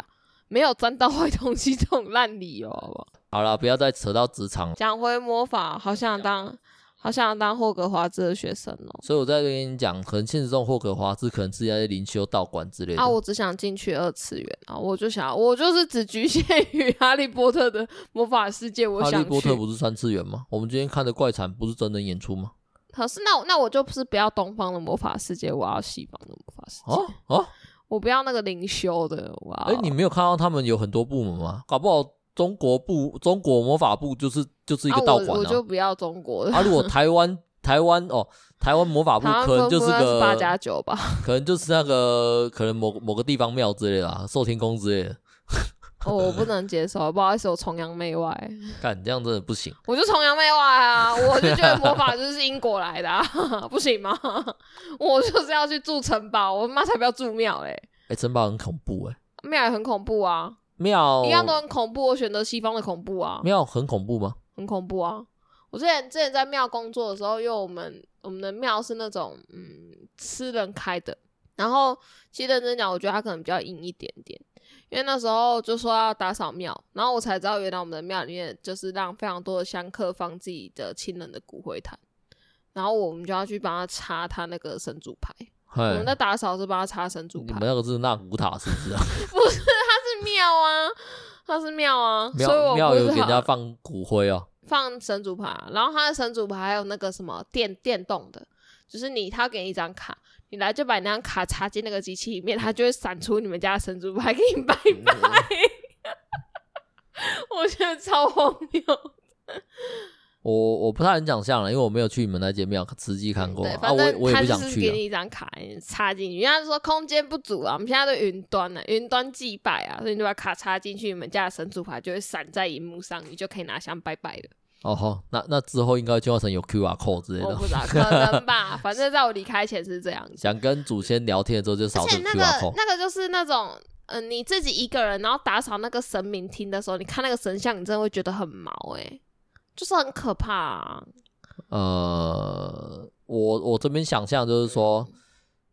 没有沾到坏东西这种烂理由，好不好？好了，不要再扯到职场。讲回魔法，好想当，好想当霍格华兹的学生哦。所以我在跟你讲，可能现实中霍格华兹可能是一些灵修道馆之类的。啊，我只想进去二次元啊，我就想，我就是只局限于哈利波特的魔法世界。我想，哈利波特不是三次元吗？我们今天看的怪谈不是真人演出吗？可是那那我就不是不要东方的魔法世界，我要西方的魔法世界。哦哦，我不要那个灵修的。哇！哎，你没有看到他们有很多部门吗？搞不好中国部、中国魔法部就是就是一个道馆啊。我就不要中国的。啊，如果台湾台湾哦，台湾魔法部可能就是个八加九吧，可能就是那个可能某某个地方庙之类的啊，寿天宫之类的。哦，我不能接受，不好意思，我崇洋媚外。干，这样真的不行。我就崇洋媚外啊，我就觉得魔法就是英国来的，啊，不行吗？我就是要去住城堡，我妈才不要住庙嘞。哎、欸，城堡很恐怖哎，庙也很恐怖啊，庙一样都很恐怖。我选择西方的恐怖啊，庙很恐怖吗？很恐怖啊！我之前之前在庙工作的时候，因为我们我们的庙是那种嗯私人开的，然后其实认真讲，我觉得它可能比较阴一点点。因为那时候就说要打扫庙，然后我才知道原来我们的庙里面就是让非常多的香客放自己的亲人的骨灰坛，然后我们就要去帮他插他那个神主牌。我们在打扫是帮他插神主牌。你们那个是纳古塔是不是啊？不是，它是庙啊，它是庙啊，庙所以我庙有给人家放骨灰哦，放神主牌，然后他的神主牌还有那个什么电电动的，就是你他给你一张卡，你来就把你那张卡插进那个机器里面，它就会闪出你们家的神主牌给你拜拜。我觉得超荒谬。我我不太能讲像了，因为我没有去你们那间庙实际看过。对，反正他就是给你一张卡，插进去。人家说空间不足啊，我们现在都云端了，云端祭拜啊，所以你就把卡插进去，你们家的神主牌就会闪在荧幕上，你就可以拿香拜拜了。哦吼，那那之后应该进化成有 QR code 之类的。我不知道，可能吧。反正在我离开前是这样子。想跟祖先聊天的时候就扫这个 QR code。那个那个就是那种，嗯、呃，你自己一个人，然后打扫那个神明厅的时候，你看那个神像，你真的会觉得很毛哎、欸。就是很可怕啊。呃，我我这边想象就是说，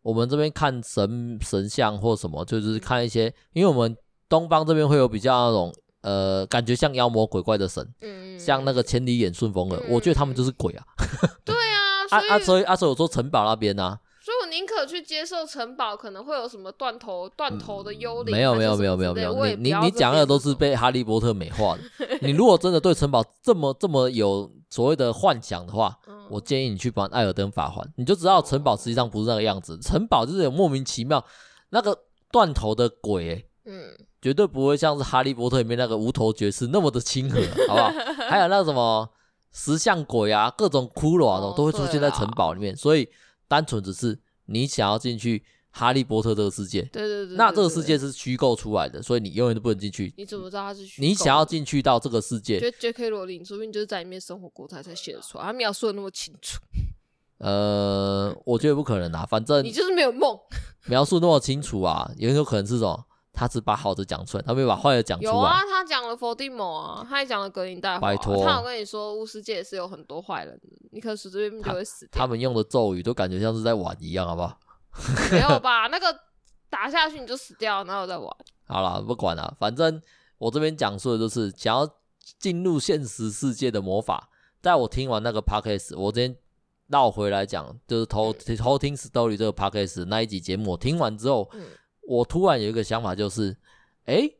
我们这边看神神像或什么，就是看一些，因为我们东方这边会有比较那种呃，感觉像妖魔鬼怪的神，嗯，像那个千里眼、顺风耳，我觉得他们就是鬼啊。对啊，啊啊，所以啊，所以我说城堡那边呢、啊。所以我宁可去接受城堡可能会有什么断头断头的幽灵。没有没有没有没有没有，你你你讲的都是被哈利波特美化的。你如果真的对城堡这么这么有所谓的幻想的话，嗯、我建议你去玩艾尔登法环，你就知道城堡实际上不是那个样子。城堡就是有莫名其妙那个断头的鬼、欸，嗯，绝对不会像是哈利波特里面那个无头爵士那么的亲和，好不好？还有那什么石像鬼啊，各种骷髅啊，都会出现在城堡里面，所以。单纯只是你想要进去哈利波特这个世界，对对对，那这个世界是虚构出来的，所以你永远都不能进去。你怎么知道它是虚构？你想要进去到这个世界，觉得 J.K. 罗琳说不定就是在里面生活过，他才写得出来，他描述的那么清楚。呃，我觉得不可能啊，反正你就是没有梦，描述那么清楚啊，也有可能是什么？他只把好的讲出来，他没有把坏的讲出来。有啊，他讲了伏地魔啊，他也讲了格林戴华。拜托，他有跟你说，巫师界也是有很多坏人的，你可是这边就会死掉。他们用的咒语都感觉像是在玩一样，好不好？没有吧？那个打下去你就死掉，哪有在玩？好了，不管了，反正我这边讲述的就是想要进入现实世界的魔法。在我听完那个 podcast，我今天绕回来讲，就是偷偷听 story 这个 podcast 那一集节目，我听完之后。嗯我突然有一个想法，就是，哎、欸，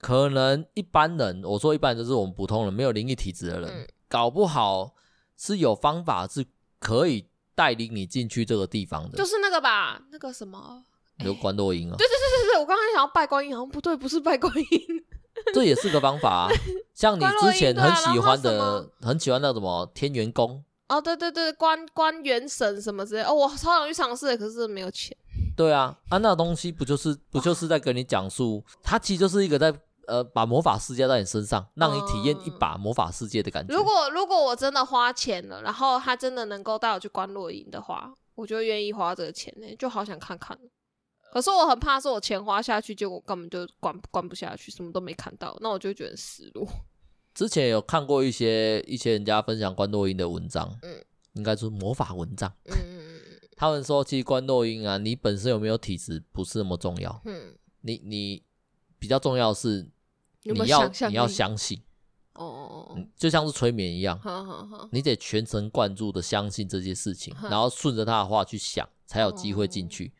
可能一般人，我说一般人就是我们普通人，没有灵异体质的人，嗯、搞不好是有方法是可以带领你进去这个地方的。就是那个吧，那个什么，有观落阴啊？对对对对对，我刚刚想要拜观音，好像不对，不是拜观音，这也是个方法啊。像你之前很喜欢的，很喜欢那什么天元宫。哦，对对对，关关元神什么之类，哦，我超想去尝试，可是没有钱。对啊，啊，那东西不就是不就是在跟你讲述，它其实就是一个在呃把魔法施加在你身上，让你体验一把魔法世界的感觉。如果如果我真的花钱了，然后他真的能够带我去观落营的话，我就愿意花这个钱呢，就好想看看。可是我很怕，是我钱花下去，结果根本就关关不下去，什么都没看到，那我就觉得失落。之前有看过一些一些人家分享观落阴的文章，嗯，应该是魔法文章，嗯，他们说其实关落阴啊，你本身有没有体质不是那么重要，嗯，你你比较重要是你要你要相信，哦哦哦，就像是催眠一样，好好好，你得全神贯注的相信这些事情，然后顺着他的话去想，才有机会进去。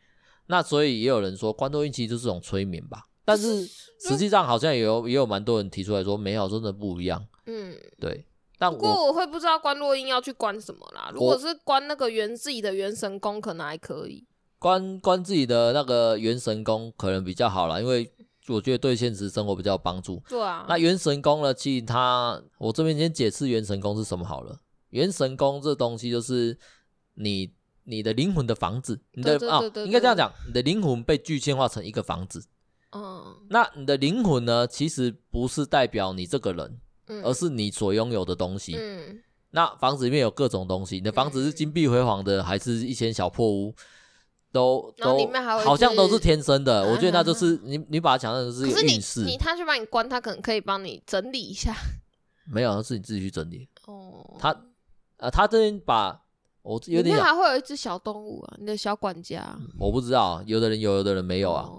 那所以也有人说关落阴其实就是种催眠吧。但是实际上好像也有也有蛮多人提出来说，没有真的不一样。嗯，对。但不过我会不知道关落阴要去关什么啦。如果是关那个元自己的元神功，可能还可以。关关自己的那个元神功可能比较好啦，因为我觉得对现实生活比较有帮助。对啊。那元神功呢？其实它我这边先解释元神功是什么好了。元神功这东西就是你你的灵魂的房子，你的啊，应该这样讲，你的灵魂被具象化成一个房子。嗯，那你的灵魂呢？其实不是代表你这个人，嗯，而是你所拥有的东西。嗯，那房子里面有各种东西，你的房子是金碧辉煌的，还是一间小破屋？都都好像都是天生的。我觉得那就是你，你把它想象成是一个运势。你他去帮你关，他可能可以帮你整理一下。没有，是你自己去整理。哦，他呃，他这边把我有点，还会有一只小动物啊，你的小管家。我不知道，有的人有，有的人没有啊。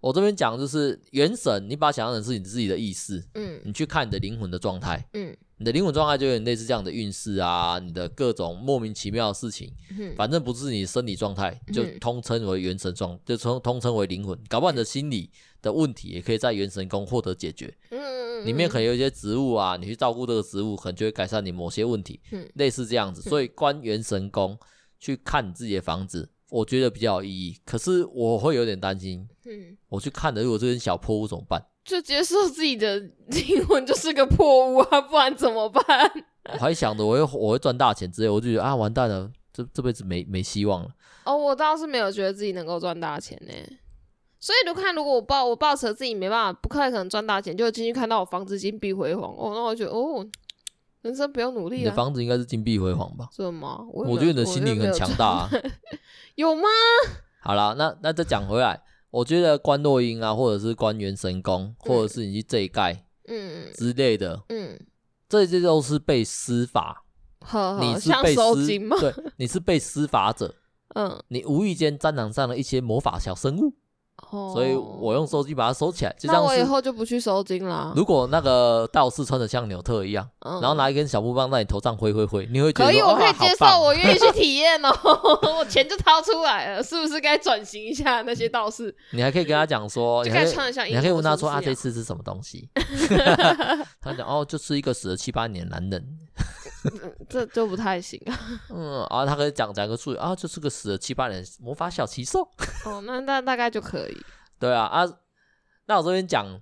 我这边讲就是元神，你把它想象成是你自己的意识，嗯，你去看你的灵魂的状态，嗯，你的灵魂状态就有点类似这样的运势啊，你的各种莫名其妙的事情，嗯、反正不是你的生理状态，就通称为元神状，就通通称为灵魂。搞不好你的心理的问题也可以在元神宫获得解决。嗯，里面可能有一些植物啊，你去照顾这个植物，可能就会改善你某些问题。嗯，类似这样子，所以观元神宫去看你自己的房子，我觉得比较有意义。可是我会有点担心，嗯，我去看的如果这间小破屋怎么办？就接受自己的灵魂就是个破屋啊，不然怎么办？我还想着我会我会赚大钱之类，我就觉得啊，完蛋了，这这辈子没没希望了。哦，我倒是没有觉得自己能够赚大钱呢。所以就看，如果我抱我抱持自己没办法，不太可能赚大钱，就进去看到我房子金碧辉煌哦，那我觉得哦，人生不用努力了。你的房子应该是金碧辉煌吧？是吗？我，我觉得你的心灵很强大啊。有，吗？好了，那那再讲回来。我觉得关落英啊，或者是关元神宫，嗯、或者是你去这一盖，嗯之类的，嗯，这些都是被施法，呵呵你是被施吗？对，你是被施法者，嗯，你无意间沾染上了一些魔法小生物。所以我用收金把它收起来，就这样。那我以后就不去收金了。如果那个道士穿的像纽特一样，然后拿一根小木棒在你头上挥挥挥，你会觉得可以，我可以接受，我愿意去体验哦。我钱就掏出来了，是不是该转型一下那些道士？你还可以跟他讲说，你还穿的像，你还可以问他说啊，这次是什么东西？他讲哦，就是一个死了七八年的男人。这就不太行啊。嗯，啊，他可以讲讲个术语啊，就是个死了七八年魔法小奇兽。哦，那那大概就可以。对啊啊，那我这边讲，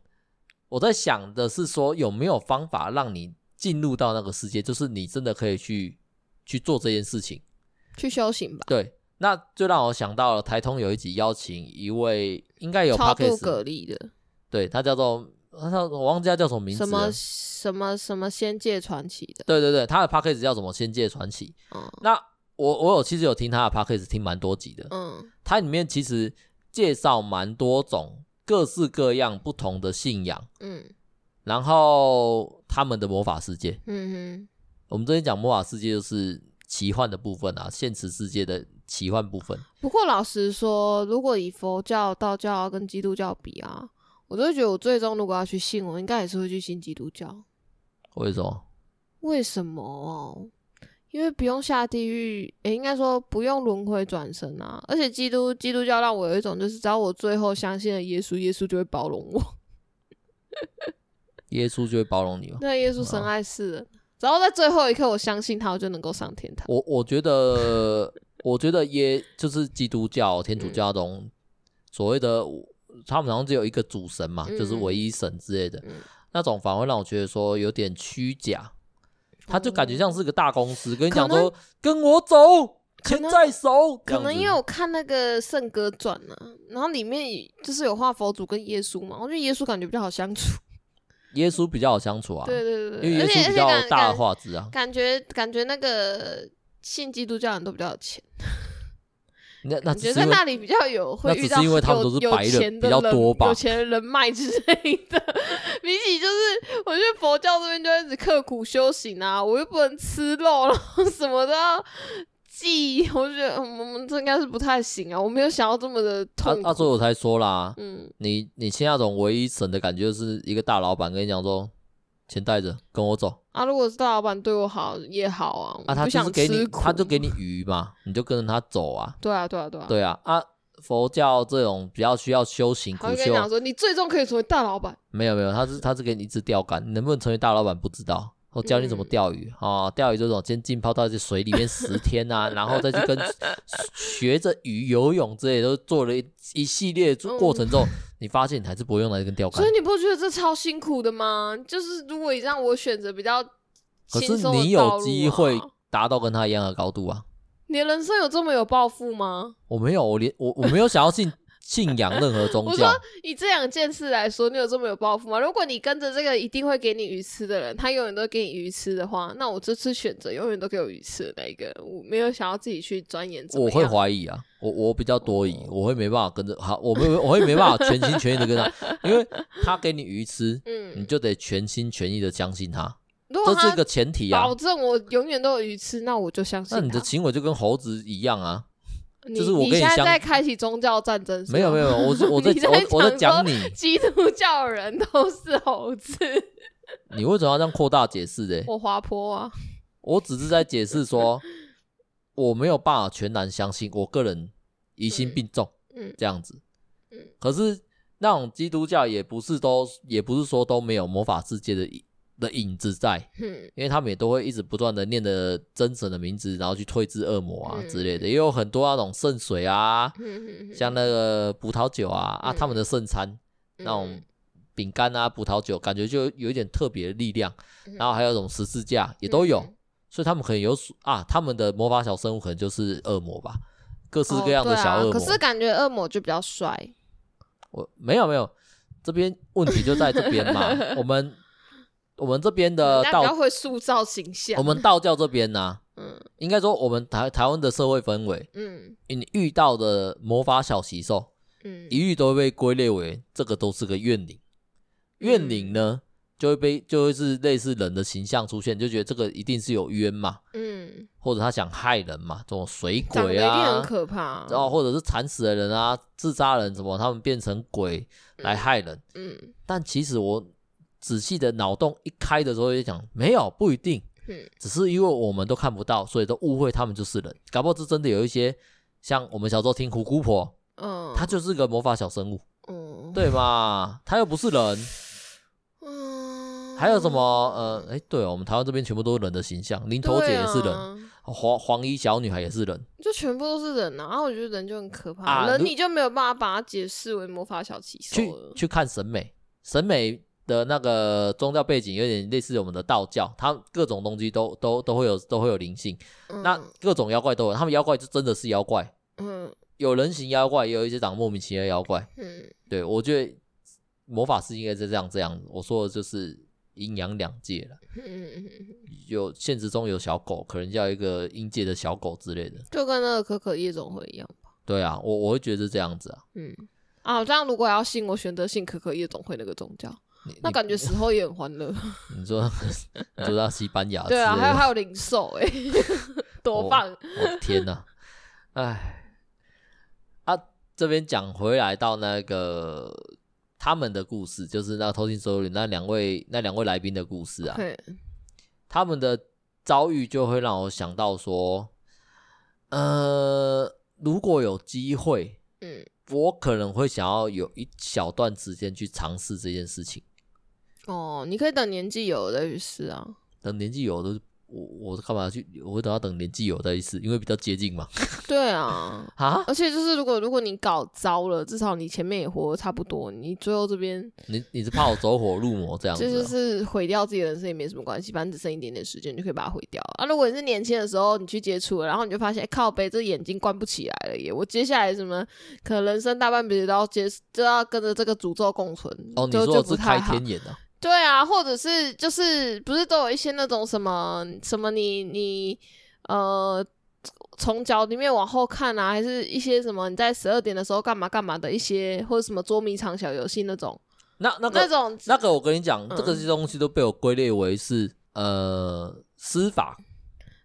我在想的是说，有没有方法让你进入到那个世界，就是你真的可以去去做这件事情，去修行吧。对，那就让我想到了台通有一集邀请一位应该有超度蛤蜊的，对他叫做他我忘记他叫什么名字，什么什么什么仙界传奇的，对对对，他的 podcast 叫什么仙界传奇。嗯，那我我有其实有听他的 podcast 听蛮多集的，嗯，它里面其实。介绍蛮多种各式各样不同的信仰，嗯，然后他们的魔法世界，嗯哼，我们这边讲魔法世界就是奇幻的部分啊，现实世界的奇幻部分。不过老实说，如果以佛教、道教跟基督教比啊，我都觉得我最终如果要去信，我应该也是会去信基督教。为什么？为什么？因为不用下地狱，诶、欸，应该说不用轮回转生啊。而且基督基督教让我有一种，就是只要我最后相信了耶稣，耶稣就会包容我。耶稣就会包容你吗？对，耶稣深爱世人，只要在最后一刻我相信他，我就能够上天堂。我我觉得，我觉得耶就是基督教、天主教这种所谓的，他们好像只有一个主神嘛，嗯、就是唯一神之类的，嗯、那种反而让我觉得说有点虚假。他就感觉像是个大公司，跟你讲说跟我走，钱在手。可能因为我看那个《圣歌传》呢，然后里面就是有画佛祖跟耶稣嘛，我觉得耶稣感觉比较好相处。耶稣比较好相处啊，对对对，因为耶稣比较大的画质啊，感觉感觉那个信基督教人都比较有钱。那那觉得那里比较有会遇到有因为他们都是白人比较多吧，有钱的人脉之类的。比起就是，我觉得佛教这边就一直刻苦修行啊，我又不能吃肉，然后什么都要记，我觉得我们这应该是不太行啊。我没有想要这么的痛苦。那所以我才说啦，嗯，你你现在那种唯一省的感觉，就是一个大老板跟你讲说。钱带着，跟我走啊！如果是大老板对我好也好啊，啊，他就是给你，他就给你鱼嘛，你就跟着他走啊。对啊，对啊，对啊，对啊啊！佛教这种比较需要修行苦修，他跟你讲说，你最终可以成为大老板。没有没有，他是他是给你一支钓竿，你能不能成为大老板不知道。我教你怎么钓鱼啊，钓鱼这种先浸泡到这水里面十天啊，然后再去跟学着鱼游泳之类，都做了一一系列过程之后。你发现你还是不会用那根钓竿，所以你不觉得这超辛苦的吗？就是如果你让我选择比较可是你有机会达到跟他一样的高度啊！你的人生有这么有抱负吗？我没有，我连我我没有想要进。信仰任何宗教。我说以这两件事来说，你有这么有抱负吗？如果你跟着这个一定会给你鱼吃的人，他永远都给你鱼吃的话，那我这次选择永远都给我鱼吃的那一个，我没有想要自己去钻研。我会怀疑啊，我我比较多疑，我会没办法跟着好，我没我会没办法全心全意的跟他，因为他给你鱼吃，嗯，你就得全心全意的相信他，这是一个前提啊。保证我永远都有鱼吃，那我就相信。那你的行为就跟猴子一样啊。就是我跟你现在在开启宗教战争，没有没有，我是 我在我我在讲你，基督教人都是猴子，你为什么要这样扩大解释呢？我滑坡啊！我只是在解释说，我没有办法全然相信，我个人疑心病重，嗯，这样子，嗯，可是那种基督教也不是都，也不是说都没有魔法世界的的影子在，嗯，因为他们也都会一直不断的念着真神的名字，然后去退治恶魔啊之类的，也有很多那种圣水啊，像那个葡萄酒啊啊，他们的圣餐那种。饼干啊，葡萄酒，感觉就有一点特别的力量，然后还有一种十字架也都有，嗯、所以他们可能有啊，他们的魔法小生物可能就是恶魔吧，各式各样的小恶魔。哦啊、可是感觉恶魔就比较帅。我没有没有，这边问题就在这边嘛。我们我们这边的道教会塑造形象。我们道教这边呢、啊，嗯，应该说我们台台湾的社会氛围，嗯，你遇到的魔法小习兽，嗯，一律都会被归类为这个都是个怨灵。怨灵呢，就会被就会是类似人的形象出现，就觉得这个一定是有冤嘛，嗯，或者他想害人嘛，这种水鬼啊，一定很可怕，然后或者是惨死的人啊，自杀人什么，他们变成鬼来害人，嗯，但其实我仔细的脑洞一开的时候，就讲没有，不一定，嗯，只是因为我们都看不到，所以都误会他们就是人，搞不好是真的有一些像我们小时候听苦姑婆，嗯，他就是个魔法小生物，嗯，对嘛，他又不是人。嗯还有什么？呃，哎，对哦，我们台湾这边全部都是人的形象，林头姐也是人，啊、黄黄衣小女孩也是人，就全部都是人啊！然后我觉得人就很可怕，啊、人你就没有办法把它解释为魔法小奇兽。去去看审美，审美的那个宗教背景有点类似我们的道教，它各种东西都都都会有都会有灵性，嗯、那各种妖怪都有，他们妖怪就真的是妖怪，嗯，有人形妖怪，也有一些长莫名其妙的妖怪，嗯，对，我觉得魔法师应该是这样这样，我说的就是。阴阳两界了，嗯。有现实中有小狗，可能叫一个阴界的小狗之类的，就跟那个可可夜总会一样吧。对啊，我我会觉得是这样子啊。嗯。啊，这样如果要信，我选择信可可夜总会那个宗教，那感觉死后也很欢乐。你说，你说到西班牙，对啊，还有还有零售，哎，多棒！我天哪，哎，啊，这边讲回来到那个。他们的故事就是那偷听所有那两位那两位来宾的故事啊，嘿他们的遭遇就会让我想到说，呃，如果有机会，嗯，我可能会想要有一小段时间去尝试这件事情。哦，你可以等年纪有了再去试啊，等年纪有的。我我是干嘛去？我会等到等年纪有再去试，因为比较接近嘛。对啊，啊！而且就是如果如果你搞糟了，至少你前面也活得差不多，你最后这边你你是怕我走火入魔这样子，啊？就是毁掉自己的人生也没什么关系，反正只剩一点点时间就可以把它毁掉啊！如果你是年轻的时候你去接触了，然后你就发现，欸、靠背这眼睛关不起来了耶！我接下来什么可能人生大半辈子都要接就要跟着这个诅咒共存哦。你说的是开天眼啊？对啊，或者是就是不是都有一些那种什么什么你你呃从脚里面往后看啊，还是一些什么你在十二点的时候干嘛干嘛的一些，或者什么捉迷藏小游戏那种。那那个那种那个我跟你讲，嗯、这个些东西都被我归类为是呃施法。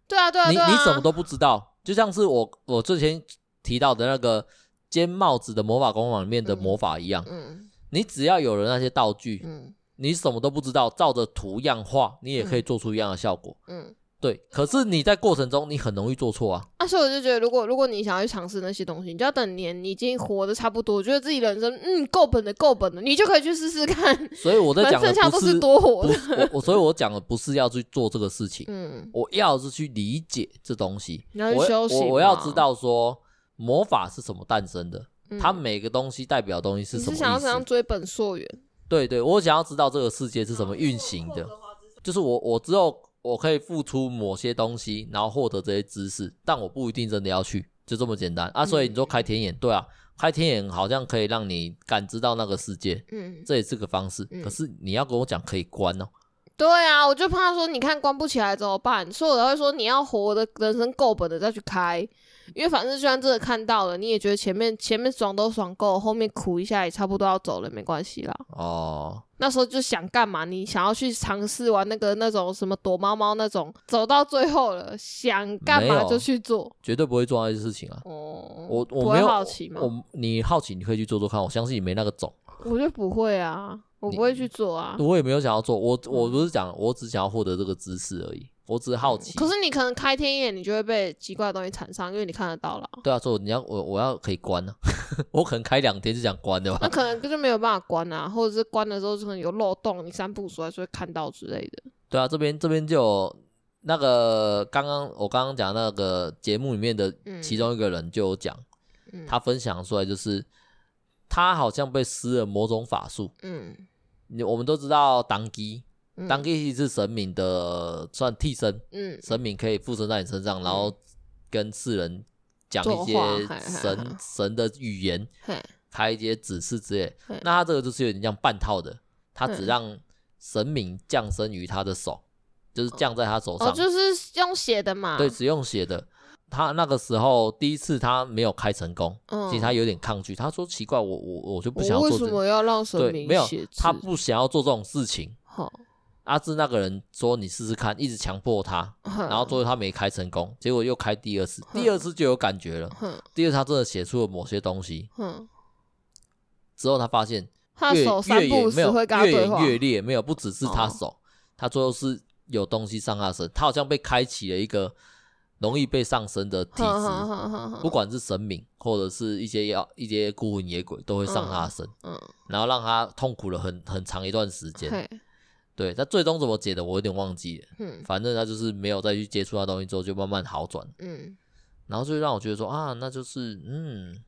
对啊对啊，你你什么都不知道，就像是我我之前提到的那个尖帽子的魔法工坊里面的魔法一样。嗯，嗯你只要有了那些道具，嗯。你什么都不知道，照着图样画，你也可以做出一样的效果。嗯，嗯对。可是你在过程中，你很容易做错啊。啊，所以我就觉得，如果如果你想要去尝试那些东西，你就要等年你已经活得差不多，觉得自己人生嗯够本的够本的，你就可以去试试看。所以我在讲的不是，都是多活的。我我所以我讲的不是要去做这个事情，嗯，我要是去理解这东西。你要去修行。我我要知道说魔法是什么诞生的，嗯、它每个东西代表的东西是什么？你是想要怎样追本溯源？对对，我想要知道这个世界是怎么运行的，就是我我之后我可以付出某些东西，然后获得这些知识，但我不一定真的要去，就这么简单啊。所以你说开天眼，对啊，开天眼好像可以让你感知到那个世界，嗯，这也是个方式。可是你要跟我讲可以关哦。对啊，我就怕说你看关不起来怎么办？所以我会说你要活的人生够本的再去开。因为反正就算真的看到了，你也觉得前面前面爽都爽够，后面苦一下也差不多要走了，没关系啦。哦，那时候就想干嘛？你想要去尝试玩那个那种什么躲猫猫那种，走到最后了，想干嘛就去做，绝对不会做那些事情啊。哦，我我没有好奇吗？我你好奇，你可以去做做看，我相信你没那个种。我就不会啊。我不会去做啊。我也没有想要做，我我不是讲，我只想要获得这个知识而已。我只是好奇。可是你可能开天眼，你就会被奇怪的东西缠上，因为你看得到了。对啊，所以你要我我要可以关呢、啊，我可能开两天就想关的吧。那可能就没有办法关啊，或者是关的时候可能有漏洞，你三步出来就会看到之类的。对啊，这边这边就有那个刚刚我刚刚讲那个节目里面的其中一个人就有讲，嗯、他分享出来就是他好像被施了某种法术。嗯，你我们都知道当机。当地是神明的算替身，嗯，神明可以附身在你身上，嗯、然后跟世人讲一些神神的语言，嘿开一些指示之类。那他这个就是有点像半套的，他只让神明降生于他的手，就是降在他手上，哦，就是用写的嘛。对，只用写的。他那个时候第一次他没有开成功，嗯、其实他有点抗拒。他说：“奇怪，我我我就不想要做，这个。”为什么要让神明写？没有，他不想要做这种事情。好。阿志那个人说：“你试试看，一直强迫他，然后最后他没开成功，结果又开第二次，第二次就有感觉了。第二次他真的写出了某些东西，之后他发现越越演没有越演越烈，没有不只是他手，他最后是有东西上他身，他好像被开启了一个容易被上身的体质，不管是神明或者是一些妖一些孤魂野鬼都会上他身，然后让他痛苦了很很长一段时间。”对，他最终怎么解的，我有点忘记了。嗯，反正他就是没有再去接触他东西之后，就慢慢好转。嗯，然后就让我觉得说啊，那就是嗯，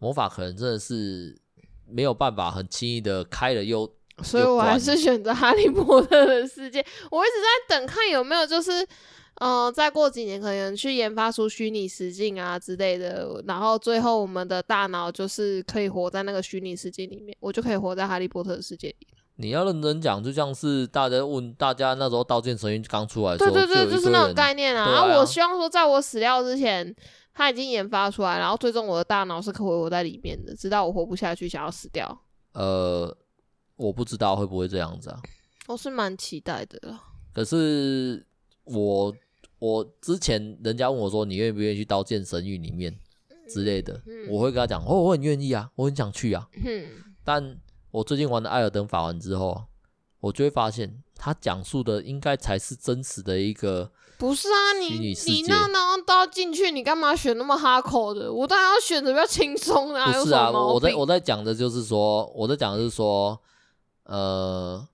魔法可能真的是没有办法很轻易的开了又，所以我还是选择哈利波特的世界。我一直在等看有没有就是，呃，再过几年可能去研发出虚拟实境啊之类的，然后最后我们的大脑就是可以活在那个虚拟世界里面，我就可以活在哈利波特的世界里。你要认真讲，就像是大家问大家那时候《刀剑神域》刚出来的时候，对对对，就，就是那种概念啊。我希望说，在我死掉之前，它已经研发出来，然后最终我的大脑是可以活在里面的，直到我活不下去，想要死掉。呃，我不知道会不会这样子啊。我是蛮期待的啦。可是我我之前人家问我说，你愿不愿意去《刀剑神域》里面之类的，嗯、我会跟他讲，哦，我很愿意啊，我很想去啊。嗯，但。我最近玩的《艾尔登法环》之后，我就会发现，他讲述的应该才是真实的一个。不是啊，你你那那都要进去，你干嘛选那么哈口的？我当然要选择比较轻松的啊。不是啊，我在我在讲的就是说，我在讲的是说，呃，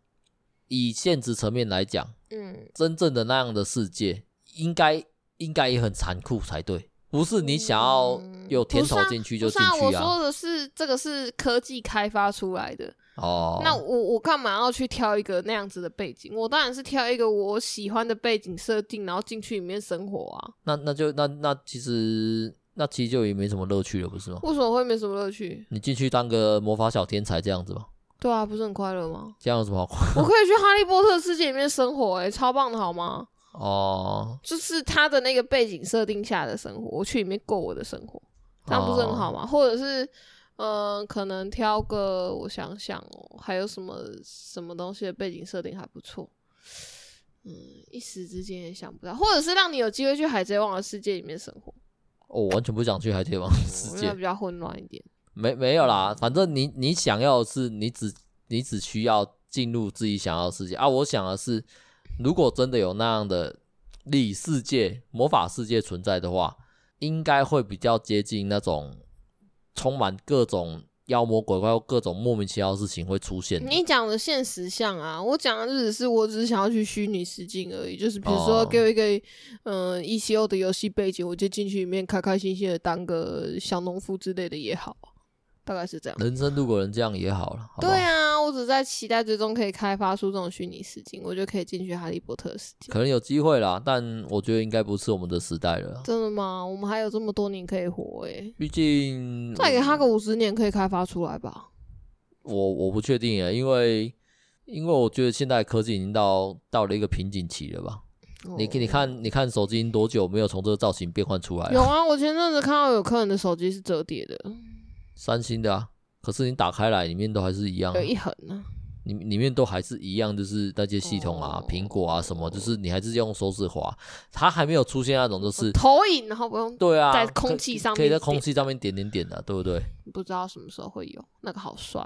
以现实层面来讲，嗯，真正的那样的世界，应该应该也很残酷才对。不是你想要有甜头进去就进去啊！我说的是这个是科技开发出来的哦。那我我干嘛要去挑一个那样子的背景？我当然是挑一个我喜欢的背景设定，然后进去里面生活啊。那那就那那其实那其实就也没什么乐趣了，不是吗？为什么会没什么乐趣？你进去当个魔法小天才这样子吗？对啊，不是很快乐吗？这样有什么好快乐？我可以去哈利波特世界里面生活，欸，诶，超棒的好吗？哦，就是他的那个背景设定下的生活，我去里面过我的生活，这样不是很好吗？哦、或者是，嗯、呃，可能挑个我想想哦，还有什么什么东西的背景设定还不错，嗯，一时之间也想不到，或者是让你有机会去海贼王的世界里面生活。哦、我完全不想去海贼王的世界，比较混乱一点。没没有啦，反正你你想要的是，你只你只需要进入自己想要的世界啊。我想的是。如果真的有那样的异世界、魔法世界存在的话，应该会比较接近那种充满各种妖魔鬼怪、各种莫名其妙的事情会出现。你讲的现实像啊，我讲的只是我只是想要去虚拟实境而已，就是比如说给我一个嗯 ECO 的游戏背景，我就进去里面开开心心的当个小农夫之类的也好。大概是这样，人生如果能这样也好了。对啊，我只在期待最终可以开发出这种虚拟世界，我就可以进去哈利波特世界。可能有机会啦，但我觉得应该不是我们的时代了。真的吗？我们还有这么多年可以活诶、欸。毕竟再给他个五十年，可以开发出来吧？我我不确定啊，因为因为我觉得现在科技已经到到了一个瓶颈期了吧？哦、你你看你看手机多久没有从这个造型变换出来？有啊，我前阵子看到有客人的手机是折叠的。三星的啊，可是你打开来里面都还是一样，有一横呢。里里面都还是一样，就是那些系统啊、苹果啊什么，就是你还是用手指滑，它还没有出现那种就是投影，然后不用对啊，在空气上面可以在空气上面点点点的，对不对？不知道什么时候会有那个好帅。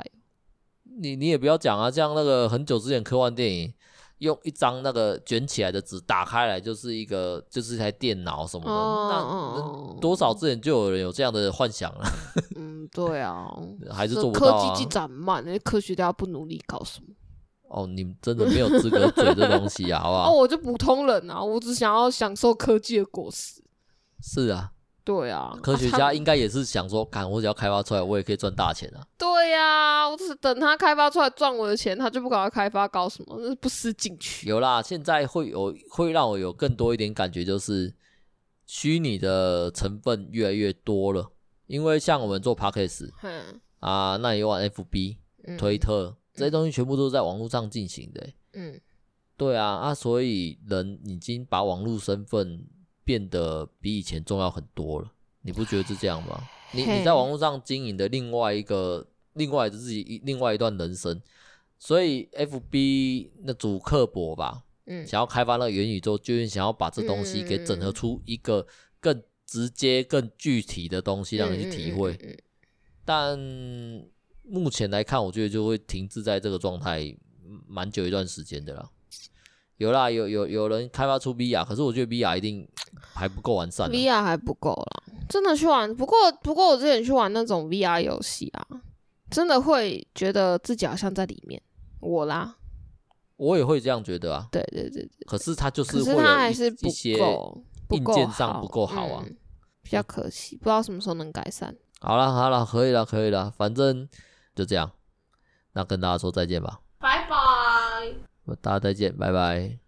你你也不要讲啊，像那个很久之前科幻电影，用一张那个卷起来的纸打开来就是一个就是一台电脑什么的，哦、那多少之前就有人有这样的幻想了。嗯，对啊，还是做不到啊。科技进展慢，那些科学家不努力搞什么？哦，你们真的没有资格嘴这东西啊，好不好？哦，我就普通人啊，我只想要享受科技的果实。是啊，对啊，科学家应该也是想说，看我只要开发出来，我也可以赚大钱啊。对呀、啊，我只是等他开发出来赚我的钱，他就不赶快开发，搞什么？那是不思进取。有啦，现在会有会让我有更多一点感觉，就是虚拟的成分越来越多了。因为像我们做 Podcast 啊，那也有玩 FB、嗯、推特。这些东西全部都是在网络上进行的，嗯，对啊，啊，所以人已经把网络身份变得比以前重要很多了，你不觉得是这样吗？你你在网络上经营的另外一个、另外的自己、另外一段人生，所以 FB 那主刻薄吧，嗯，想要开发那个元宇宙，就是想要把这东西给整合出一个更直接、更具体的东西让你去体会，但。目前来看，我觉得就会停滞在这个状态蛮久一段时间的啦。有啦，有有有人开发出 VR，可是我觉得 VR 一定还不够完善。VR 还不够啦，真的去玩。不过不过我之前去玩那种 VR 游戏啊，真的会觉得自己好像在里面。我啦，我也会这样觉得啊。对对对对。可是它就是会有一些硬件上不够好啊，嗯，比较可惜，不知道什么时候能改善。好了好了，可以了可以了，反正。就这样，那跟大家说再见吧，拜拜，大家再见，拜拜。